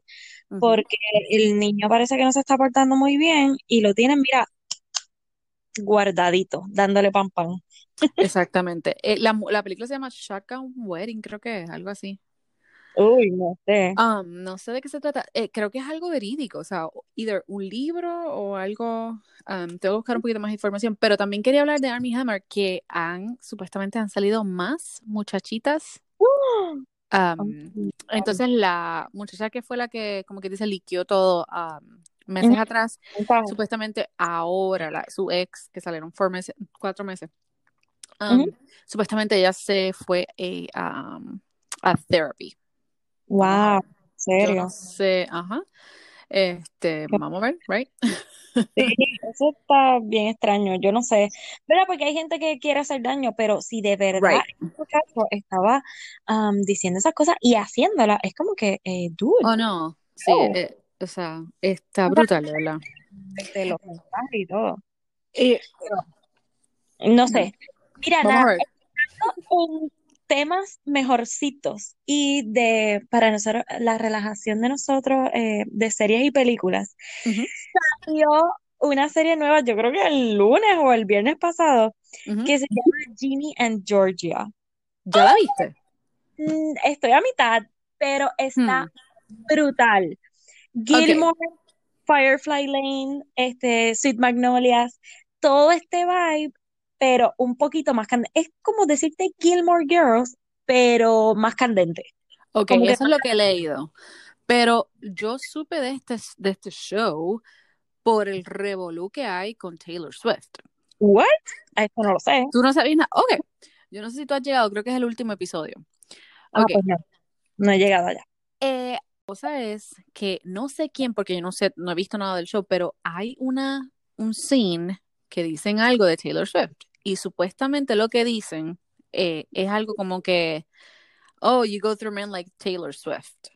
porque el niño parece que no se está portando muy bien y lo tienen, mira, guardadito, dándole pan pan. Exactamente. Eh, la, la película se llama Shotgun Wedding, creo que es algo así. Uy, no sé. Um, no sé de qué se trata. Eh, creo que es algo verídico, o sea, either un libro o algo. um, tengo que buscar un poquito más de información, pero también quería hablar de Armie Hammer, que han supuestamente han salido más muchachitas. Um, entonces la muchacha que fue la que, como que dice, liqueó todo um, meses atrás, supuestamente ahora la, su ex, que salieron four meses, cuatro meses, supuestamente ella se fue eh, um, a therapy. Wow, ¿en ver. Yo serio? no sé, ajá. Este, vamos a ver, right? Sí, eso está bien extraño, yo no sé, ¿verdad? Porque hay gente que quiere hacer daño, pero si de [LAUGHS] verdad Right. el muchacho estaba um, diciendo esas cosas y haciéndolas, es como que, eh, dude, Oh, no. Sí, oh, eh, o sea, está brutal, verdad. desde los y todo. Y, No sé, mira, nada. Temas mejorcitos y de, para nosotros, la relajación de nosotros eh, de series y películas. Salió una serie nueva, yo creo que el lunes o el viernes pasado, que se llama Ginny and Georgia. ¿Ya la viste? Mm, Estoy a mitad, pero está Hmm, brutal. Gilmore, Firefly Lane, este, Sweet Magnolias, todo este vibe, pero un poquito más candente. Es como decirte Gilmore Girls, pero más candente. ok, Como eso es lo que he leído. Pero yo supe de este, de este show por el revolú que hay con Taylor Swift. ¿what? Esto no lo sé. ¿Tú no sabías nada? Ok, yo no sé si tú has llegado, creo que es el último episodio. Ah, pues no, no he llegado allá. eh, la cosa es que no sé quién, porque yo no sé, no he visto nada del show, pero hay una, un scene que dicen algo de Taylor Swift. Y supuestamente lo que dicen eh, es algo como que, oh, you go through men like Taylor Swift.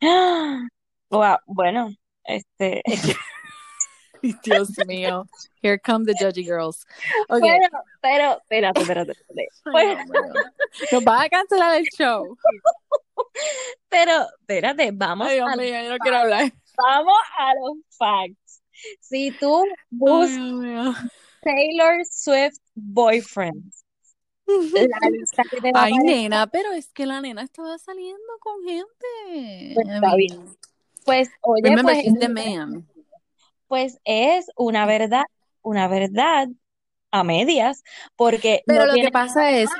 [GASPS] Wow, bueno, este, [LAUGHS] Dios mío. Here come the judgy girls. Ok. bueno, pero, espérate, espérate, espérate. [LAUGHS] Nos va a cancelar el show. [LAUGHS] Pero, espérate, vamos Ay, Dios a, mío, yo no quiero hablar. vamos a los facts. Si tú buscas. Taylor Swift boyfriend, [LAUGHS] la lista que te va a Ay, nena, pero es que la nena estaba saliendo con gente. pues está bien. Pues, oye, remember, pues, the man. pues es una verdad, una verdad a medias, porque Pero no lo que pasa es,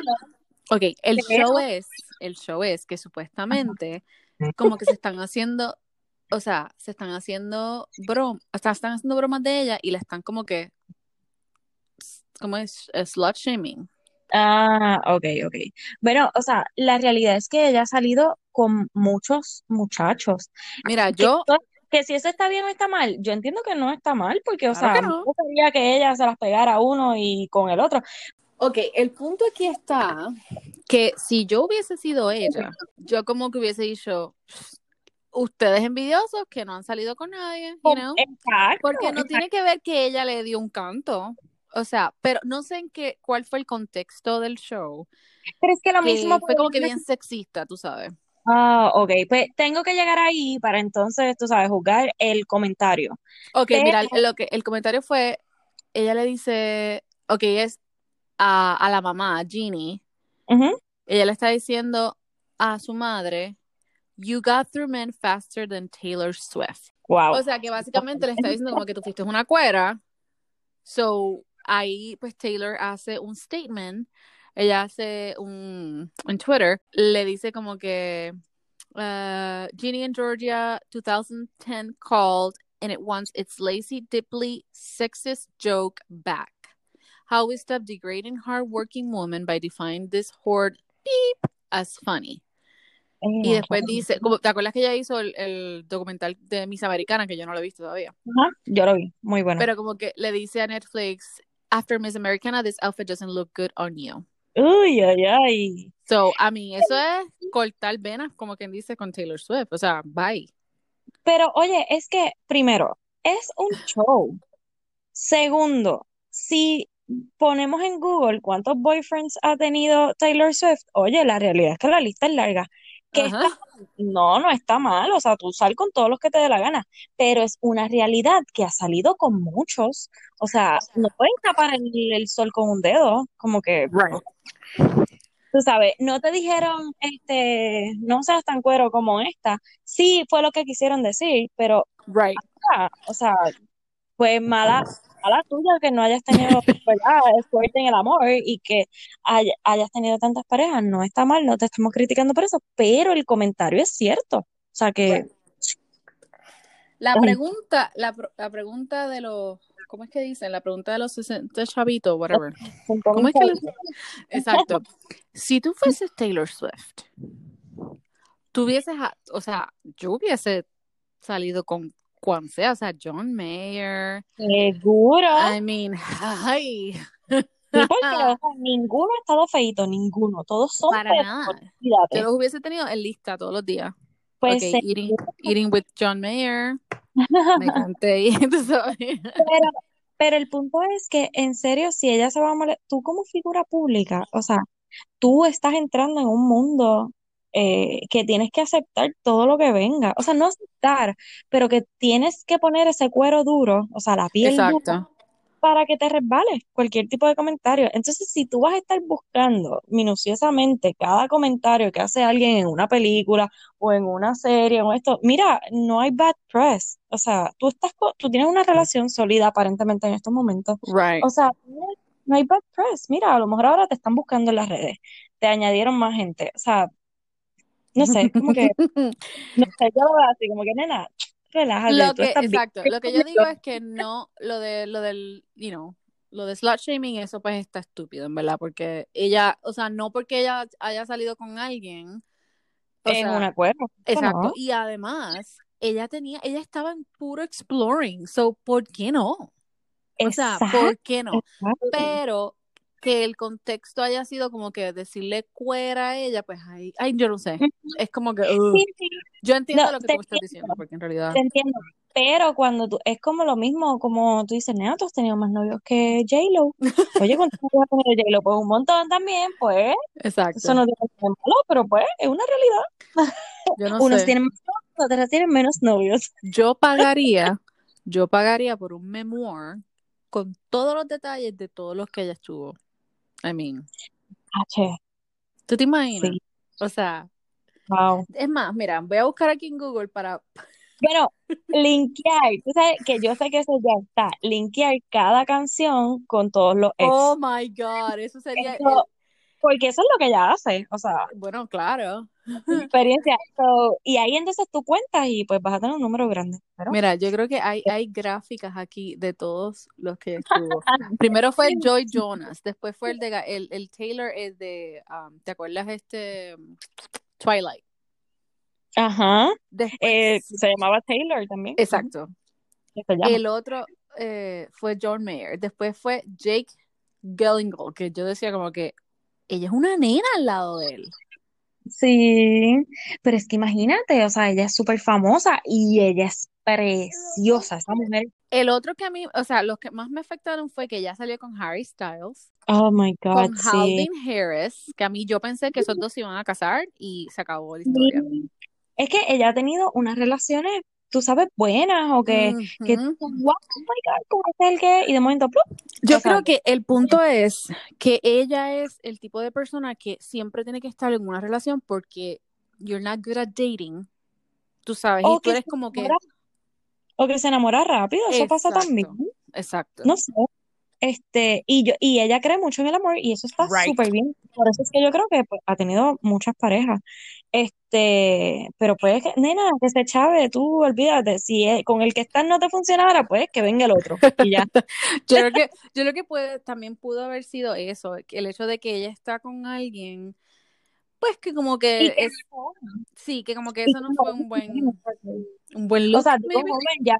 ok, el show es, el show es que supuestamente como que se están haciendo, o sea, se están haciendo bromas, o sea, están haciendo bromas de ella y la están como que, ¿cómo es? Slut shaming. Ah, ok, ok. Bueno, o sea, la realidad es que ella ha salido con muchos muchachos. Mira, Que, yo, que si eso está bien o está mal, yo entiendo que no está mal, porque, o claro sea, que no gustaría que ella se las pegara a uno y con el otro. Ok, el punto aquí está que si yo hubiese sido ella, yo como que hubiese dicho, ustedes envidiosos que no han salido con nadie, you know, Exacto, porque no exacto. tiene que ver que ella le dio un canto, o sea, pero no sé en qué, cuál fue el contexto del show, Pero es que lo que mismo fue como que bien sexista, tú sabes. Ah, ok, pues tengo que llegar ahí para entonces, tú sabes, juzgar el comentario. Ok, Pero, mira, lo que el comentario fue, ella le dice, ok, es a, a la mamá, a Jeannie, ella le está diciendo a su madre, you got through men faster than Taylor Swift. wow. O sea, que básicamente le está diciendo como que tú fuiste una cuera. So, ahí pues Taylor hace un statement, ella hace un, en Twitter, le dice como que uh, Ginny and Georgia 2010 called and it wants its lazy, dipply, sexist joke back. How we stop degrading hardworking women by defining this horde beep as funny. Y después dice, ¿te acuerdas que ella hizo el, el documental de Miss Americana, que yo no lo he visto todavía? Ajá, yo lo vi, muy bueno. Pero como que le dice a Netflix, after Miss Americana, this outfit doesn't look good on you. Uy, ay, ay. So, a mí, eso es cortar venas, como quien dice, con Taylor Swift. O sea, bye. Pero oye, es que primero, es un show. Segundo, si ponemos en Google cuántos boyfriends ha tenido Taylor Swift, oye, la realidad es que la lista es larga. ¿Que está Ajá. mal? No, no está mal, o sea, tú sal con todos los que te dé la gana, pero es una realidad que ha salido con muchos, o sea, no pueden tapar el, el sol con un dedo, como que, Right. tú sabes, no te dijeron, este, no seas tan cuero como esta, sí fue lo que quisieron decir, pero Right. ah, o sea, pues mala, mala tuya que no hayas tenido, [LAUGHS] ¿verdad? Suerte en el amor y que hay- hayas tenido tantas parejas. No está mal, no te estamos criticando por eso, pero el comentario es cierto. O sea que. La pregunta, la, la pregunta de los, ¿cómo es que dicen? La pregunta de los 60 chavitos, whatever. ¿Cómo es que [LAUGHS] Exacto. Si tú fueses Taylor Swift, a- o sea, yo hubiese salido con cuan sea, o sea, John Mayer. seguro. I mean, ay, Sí, porque, [LAUGHS] ninguno ha estado feito, ninguno. Todos son para feos, nada. Yo los hubiese tenido en lista todos los días. Pues ok, se- eating, eating with John Mayer. Me [LAUGHS] [LAUGHS] sabes. Pero, pero el punto es que, en serio, si ella se va a molestar, tú como figura pública, o sea, tú estás entrando en un mundo eh, que tienes que aceptar todo lo que venga. O sea, no aceptar, pero que tienes que poner ese cuero duro, o sea, la piel dura, Exacto. para que te resbale cualquier tipo de comentario. Entonces, si tú vas a estar buscando minuciosamente cada comentario que hace alguien en una película o en una serie o esto, mira, no hay bad press. O sea, tú estás tú tienes una relación sólida aparentemente en estos momentos. Right. O sea, no hay- no hay bad press. Mira, a lo mejor ahora te están buscando en las redes, te añadieron más gente. O sea, no sé, como que, [LAUGHS] no sé, yo lo veo así, como que, nena, relájate, Lo que, bien. exacto, lo que yo digo es que [LAUGHS] no, lo de, lo del, you know, lo de slut shaming, eso pues está estúpido, en verdad, porque ella, o sea, no porque ella haya salido con alguien, o sea, un acuerdo. exacto, ¿no? y además, ella tenía, ella estaba en puro exploring, so, ¿por qué no? O sea, ¿por qué no? exacto. Pero que el contexto haya sido como que decirle cuera a ella, pues ay, ay, yo no sé, es como que. Sí, sí, yo entiendo No, lo que tú estás diciendo, porque en realidad, te entiendo. Pero cuando tú, es como lo mismo, como tú dices, nena, tú has tenido más novios que J-Lo. Oye, ¿cuántos novios ha tenido J-Lo? Pues un montón también, pues. Eso exacto. no tiene malo, pero pues es una realidad. Yo no Unos sé. tienen más novios, otras tienen menos novios. Yo pagaría, yo pagaría por un memoir con todos los detalles de todos los que ella estuvo. I mean, H, ¿tú te imaginas? sí, O sea, wow. es más, mira, voy a buscar aquí en Google para [LAUGHS] Bueno, linkear, tú sabes que yo sé que eso ya está, linkear cada canción con todos los ex. Oh my God, eso sería Eso- porque eso es lo que ella hace, o sea, bueno, claro. experiencia. [LAUGHS] So, y ahí entonces tú cuentas y pues vas a tener un número grande. Pero, Mira, yo creo que hay, hay gráficas aquí de todos los que estuvo. Primero fue [LAUGHS] Joy Jonas, después fue el de el, el Taylor, el de, um, ¿te acuerdas este Twilight? ajá, eh, se llamaba Taylor también. exacto. El otro eh, fue John Mayer. Después fue Jake Gyllenhaal, que yo decía como que ella es una nena al lado de él. Sí, pero es que imagínate, o sea, ella es súper famosa y ella es preciosa, esa mujer. El otro que a mí, o sea, los que más me afectaron fue que ella salió con Harry Styles, Oh my God, con sí. Calvin Harris, que a mí yo pensé que esos dos se iban a casar y se acabó la historia. Es que ella ha tenido unas relaciones, tú sabes, buenas o que, que tú Ujú. dices, wow, oh my God, ¿cómo es el que? Y de momento. Yo O sea, creo que el punto es que ella es el tipo de persona que siempre tiene que estar en una relación porque you're not good at dating, tú sabes, y o tú que eres como que, enamora, o que se enamora rápido, eso pasa exacto, también. exacto. No sé. Este, y yo, y ella cree mucho en el amor y eso está Right. súper bien. Por eso es que yo creo que pues, ha tenido muchas parejas. Este, pero pues nena, que se chave, tú olvídate, si es- con el que estás no te funcionara, pues que venga el otro. Y ya. [LAUGHS] Yo creo que, yo creo que puede, también pudo haber sido eso, el hecho de que ella está con alguien, pues que como que es, sí, que como que eso no fue un buen, un buen O look, sea, digo maybe. joven, ya,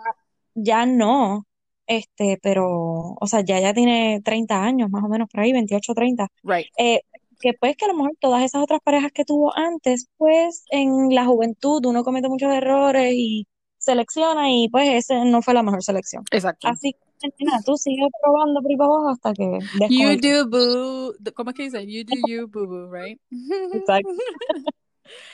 ya no. Este, pero, o sea, ya ya tiene 30 años, más o menos, por ahí, 28, 30. Right. Eh, que pues que a lo mejor todas esas otras parejas que tuvo antes, pues en la juventud uno comete muchos errores y selecciona y pues ese no fue la mejor selección. Exacto. Así que, nena, tú sigues probando por abajo hasta que You do boo, ¿cómo es que dicen? You do you, boo boo, right? Exacto. [LAUGHS]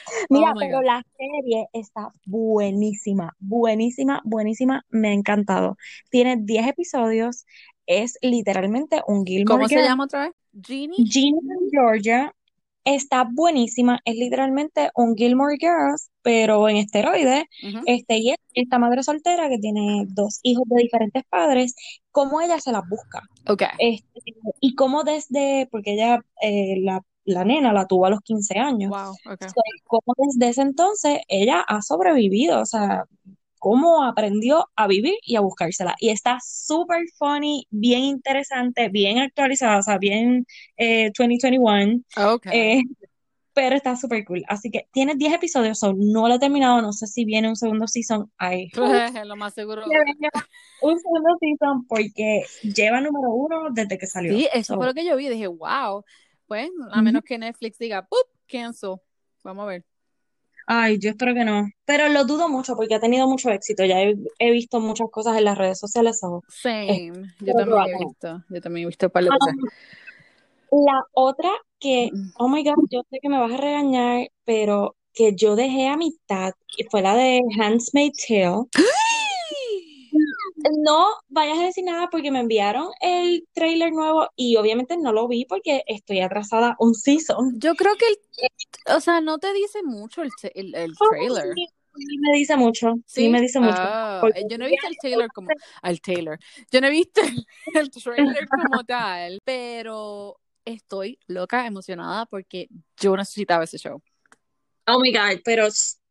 [LAUGHS] Mira, Oh pero God. la serie está buenísima, buenísima, buenísima, me ha encantado. Tiene 10 episodios, es literalmente un Gilmore ¿Cómo se llama otra vez? Jeannie. And Georgia está buenísima, es literalmente un Gilmore Girls, pero en esteroides. Este, y es esta madre soltera que tiene dos hijos de diferentes padres, cómo ella se las busca. Okay. Este, y cómo desde, porque ella, eh, la, la nena la tuvo a los 15 años. Wow, okay. So, cómo desde ese entonces ella ha sobrevivido, o sea, cómo aprendió a vivir y a buscársela. Y está súper funny, bien interesante, bien actualizada, o sea, bien eh, 2021, Okay. eh, pero está súper cool. Así que tiene 10 episodios, so, no lo he terminado, no sé si viene un segundo season. Hope [LAUGHS] Lo más seguro. un segundo season porque lleva número uno desde que salió. Sí, eso So, fue lo que yo vi. Dije, wow. Pues, a menos que Netflix diga, ¡pup! Cancel. Vamos a ver. Ay, yo espero que no. Pero lo dudo mucho porque ha tenido mucho éxito. Ya he, he visto muchas cosas en las redes sociales. so, Same. Yo también he visto. Yo también he visto un par de cosas. Um, la otra que, oh my God, yo sé que me vas a regañar, pero que yo dejé a mitad, fue la de Handmaid's Tale. [GASPS] [GASPS] No vayas a decir nada porque me enviaron el trailer nuevo y obviamente no lo vi porque estoy atrasada un season. Yo creo que el, o sea, no te dice mucho el, el, el Oh, trailer. sí, sí me dice mucho, sí me dice mucho. Ah, yo no he visto el trailer como, al Taylor. Yo no he visto [LAUGHS] el trailer como tal, pero estoy loca, emocionada porque yo necesitaba ese show. Oh my God, pero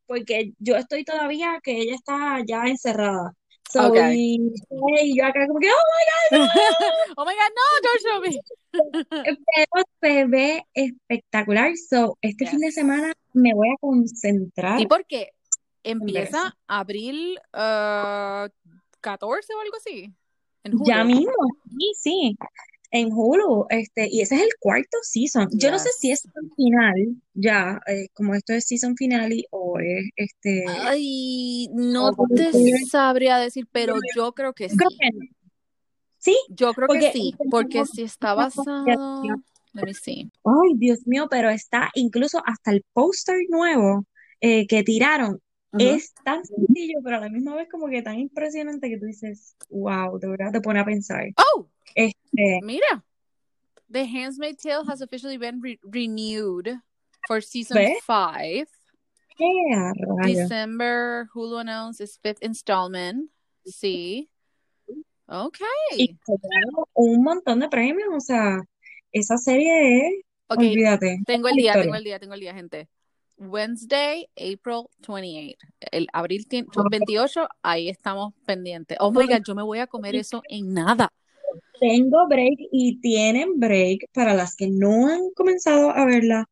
porque yo estoy todavía que ella está ya encerrada. So, Ok. y, y yo acá como que, oh [LAUGHS] oh my god, no, don't show me. Pero se ve espectacular. So, este fin de Yes. semana me voy a concentrar en ver eso. empieza abril ah, 14 o algo así. En Ya Hulu. mismo, sí, sí, en Hulu. Este, y ese es el cuarto season. Yo no sé si es el final, ya, eh, como esto es season finale o es este. Ay, no te sabría decir, pero yo creo que creo sí. que no. Sí, Yo creo porque que sí, porque si está basado, let me see. Ay, Dios mío, pero está incluso hasta el póster nuevo eh, que tiraron es tan sencillo, pero a la misma vez como que tan impresionante que tú dices, wow, de verdad te pone a pensar. Oh, Este, mira. The Handmaid's Tale has officially been re- renewed for season ¿Ves? five. December, Hulu announced its fifth installment. Sí. Okay. Y un montón de premios, o sea, esa serie es, Ok, olvídate. tengo el día, historia. tengo el día, tengo el día, gente. Wednesday, April 28. El abril tien- 28, ahí estamos pendientes. Oh my God, yo me voy a comer eso en nada. Tengo break y tienen break para las que no han comenzado a verla.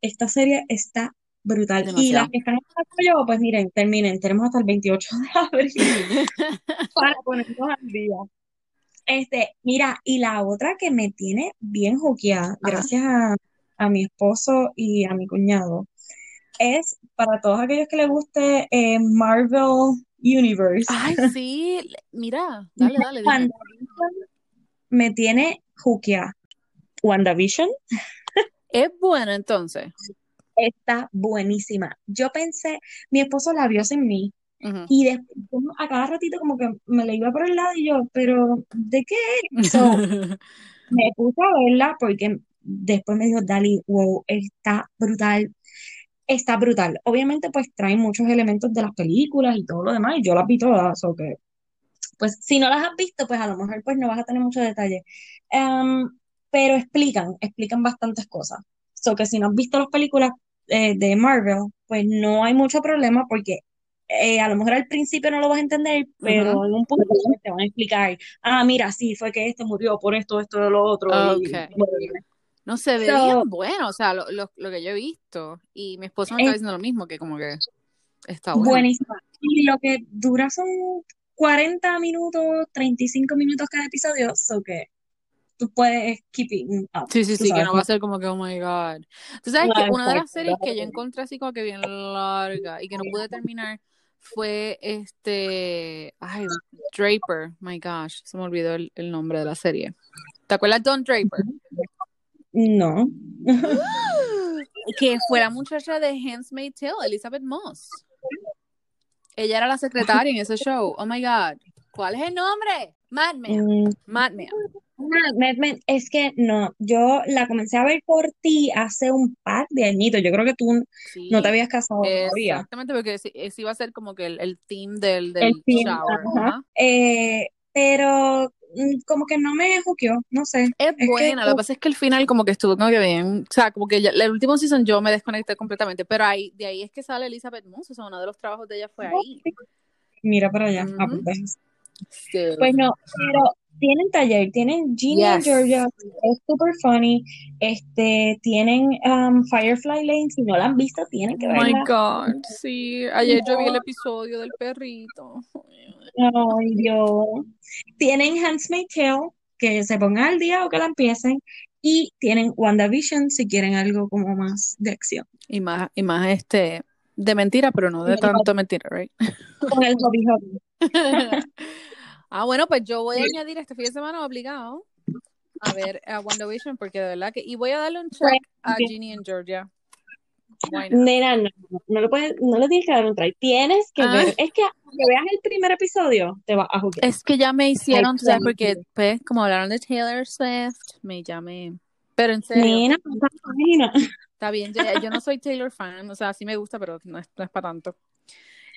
Esta serie está brutal. Y las que están empezando yo, pues miren, terminen. Tenemos hasta el 28 de abril [LAUGHS] para ponernos al día. Este, mira, y la otra que me tiene bien juqueada, gracias a, a mi esposo y a mi cuñado, es para todos aquellos que les guste eh, Marvel Universe. Ay, sí. [LAUGHS] Mira, dale, dale, dime. Me tiene juqueada. WandaVision Es bueno entonces. está buenísima. Yo pensé, mi esposo la vio sin mí y después a cada ratito como que me la iba por el lado y yo, pero ¿de qué? So, [LAUGHS] me puse a verla porque después me dijo, Dali, wow, está brutal, está brutal. Obviamente pues trae muchos elementos de las películas y todo lo demás y yo las vi todas, o que pues si no las has visto pues a lo mejor pues no vas a tener mucho detalle. Em, pero explican, explican bastantes cosas. So que si no has visto las películas eh, de Marvel, pues no hay mucho problema porque eh, a lo mejor al principio no lo vas a entender, pero en un punto te van a explicar, ah, mira, sí, fue que este murió por esto, esto, lo otro, y No se ve So- bueno, o sea, lo, lo, lo que yo he visto. Y mi esposo me Es- está diciendo lo mismo, que como que está bueno. buenísima. Y lo que dura son 40 minutos, 35 minutos cada episodio, so que tú puedes keep it up, Sí, sí, sí, que sabes, no va a ser como que, oh my God. Tú sabes que una de las series que yo encontré así como que bien larga y que no pude terminar fue este, ay, Draper, my gosh, se me olvidó el, el nombre de la serie. ¿Te acuerdas de Don Draper? No. [LAUGHS] Que fue la muchacha de Handmaid's Tale, Elizabeth Moss. Ella era la secretaria en ese show. Oh my God. ¿Cuál es el nombre? Madman. Mm, Madman. ah, Mad Men, es que no, yo la comencé a ver por ti hace un par de añitos. Yo creo que tú Sí. no te habías casado todavía. Exactamente, porque ese, ese iba a ser como que el, el theme del, del El shower. ajá. Eh, como que no me juqueó, no sé. Es que- buena, lo que pasa es que el final como que estuvo como que bien, o sea, como que ya, el último season yo me desconecté completamente, pero ahí, de ahí es que sale Elizabeth Moss, o sea, uno de los trabajos de ella fue ahí. Mira para allá. Ah, Ujú. pues. Sí. Pues no, pero tienen taller, tienen Ginny and Yes. Georgia, es super funny. Este, tienen um, Firefly Lane, si no la han visto, tienen que Oh my verla. God, sí, ayer yo vi el episodio del perrito. Ay, Dios. Tienen Handmaid's Tale, que se pongan al día o que la empiecen. Y tienen WandaVision si quieren algo como más de acción. Y más, y más este, de mentira, pero no de tanto mentira, right? Con el hobby hobby. [LAUGHS] ah, bueno, pues yo voy a añadir este fin de semana obligado a ver a WandaVision porque de verdad que y voy a darle un check a Ginny en Georgia. Nena, no, no le puedes, no le tienes que dar un try. Tienes que Ah. ver. Es que aunque veas el primer episodio, te va a jugar. Es que ya me hicieron, ¿sabes? Porque pues como hablaron de Taylor Swift, me llamé. Pero en serio, no imaginas. está bien, yo, yo no soy Taylor fan, o sea, sí me gusta, pero no es, no es para tanto.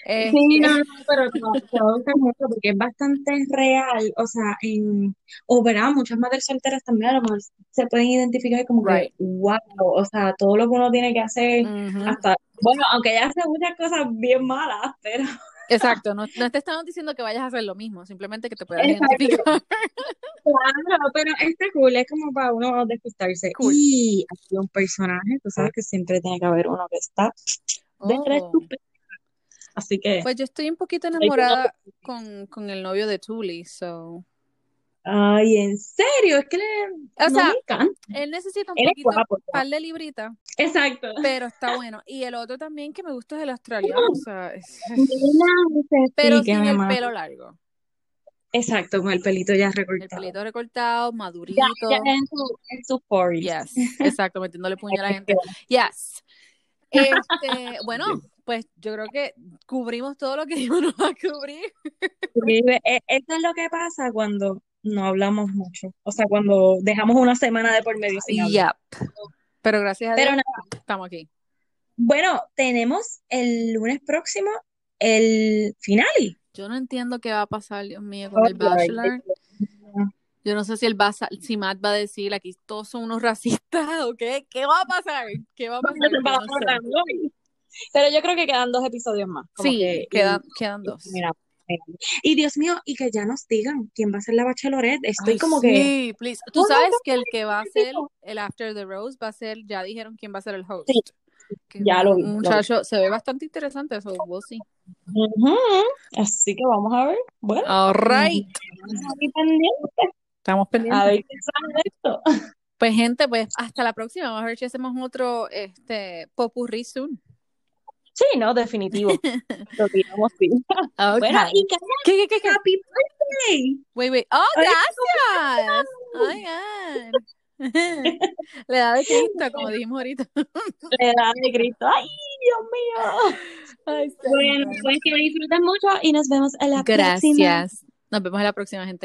Eh, Sí, no, no, pero [LAUGHS] te va, a gustar mucho porque es bastante real, o sea, en, o verá, muchas madres solteras también a lo mejor se pueden identificar como que, wow, o sea, todo lo que uno tiene que hacer, hasta, bueno, aunque ella hace muchas cosas bien malas, [LAUGHS] pero Exacto, no, no te estamos diciendo que vayas a hacer lo mismo, simplemente que te puedas Exacto. identificar. [LAUGHS] claro, pero este cool es como para uno despistarse. Cool. Y aquí un personaje, tú sabes que siempre tiene que haber uno que está de Oh. Así que, Pues yo estoy un poquito enamorada con, con el novio de Tully, so. ay, en serio, es que le, O no sea, me. Él necesita un poquito, guapo. par de libritas, Exacto. pero está bueno. Y el otro también que me gusta es el australiano, o sea, es- [LAUGHS] pero sin el pelo largo. Exacto, con el pelito ya El recortado. pelito recortado, madurito. Ya, ya en su, en sus 40s. Yes, exacto, metiéndole puño a la [LAUGHS] gente. Yes. Este, bueno, pues yo creo que cubrimos todo lo que íbamos a cubrir. E, esto es lo que pasa cuando no hablamos mucho. O sea, cuando dejamos una semana de por medio sin hablar. Pero gracias a Dios estamos aquí. Bueno, tenemos el lunes próximo el finale. Yo no entiendo qué va a pasar, Dios mío, con el Bachelor. Yo no sé si el va si Matt va a decir aquí todos son unos racistas o qué, qué va a pasar, qué va a pasar. Pero yo creo que quedan dos episodios más. sí, quedan, quedan dos. y Dios mío, y que ya nos digan quién va a ser la bachelorette. Estoy como que. Sí, please. Tú sabes que el que va a ser el After the Rose va a ser, ya dijeron quién va a ser el host. Sí. ya lo vi. Muchacho, se ve bastante interesante eso, we'll see. Así que vamos a ver. Bueno. All right. Estamos pendientes. A ver qué sale esto. Pues gente, pues hasta la próxima. Vamos a ver si hacemos otro este popurrí soon. Sí, no, definitivo. [LAUGHS] Lo tiramos bien. Bueno, y ¿Qué, qué, qué, qué? Happy birthday. Wait, wait. Oh, gracias. Oigan. [LAUGHS] La edad de Cristo, como dijimos ahorita. [LAUGHS] La edad de Cristo. Ay, Dios mío. Ay, bueno, pues que disfruten mucho y nos vemos en la próxima. Gracias. Nos vemos en la próxima, gente.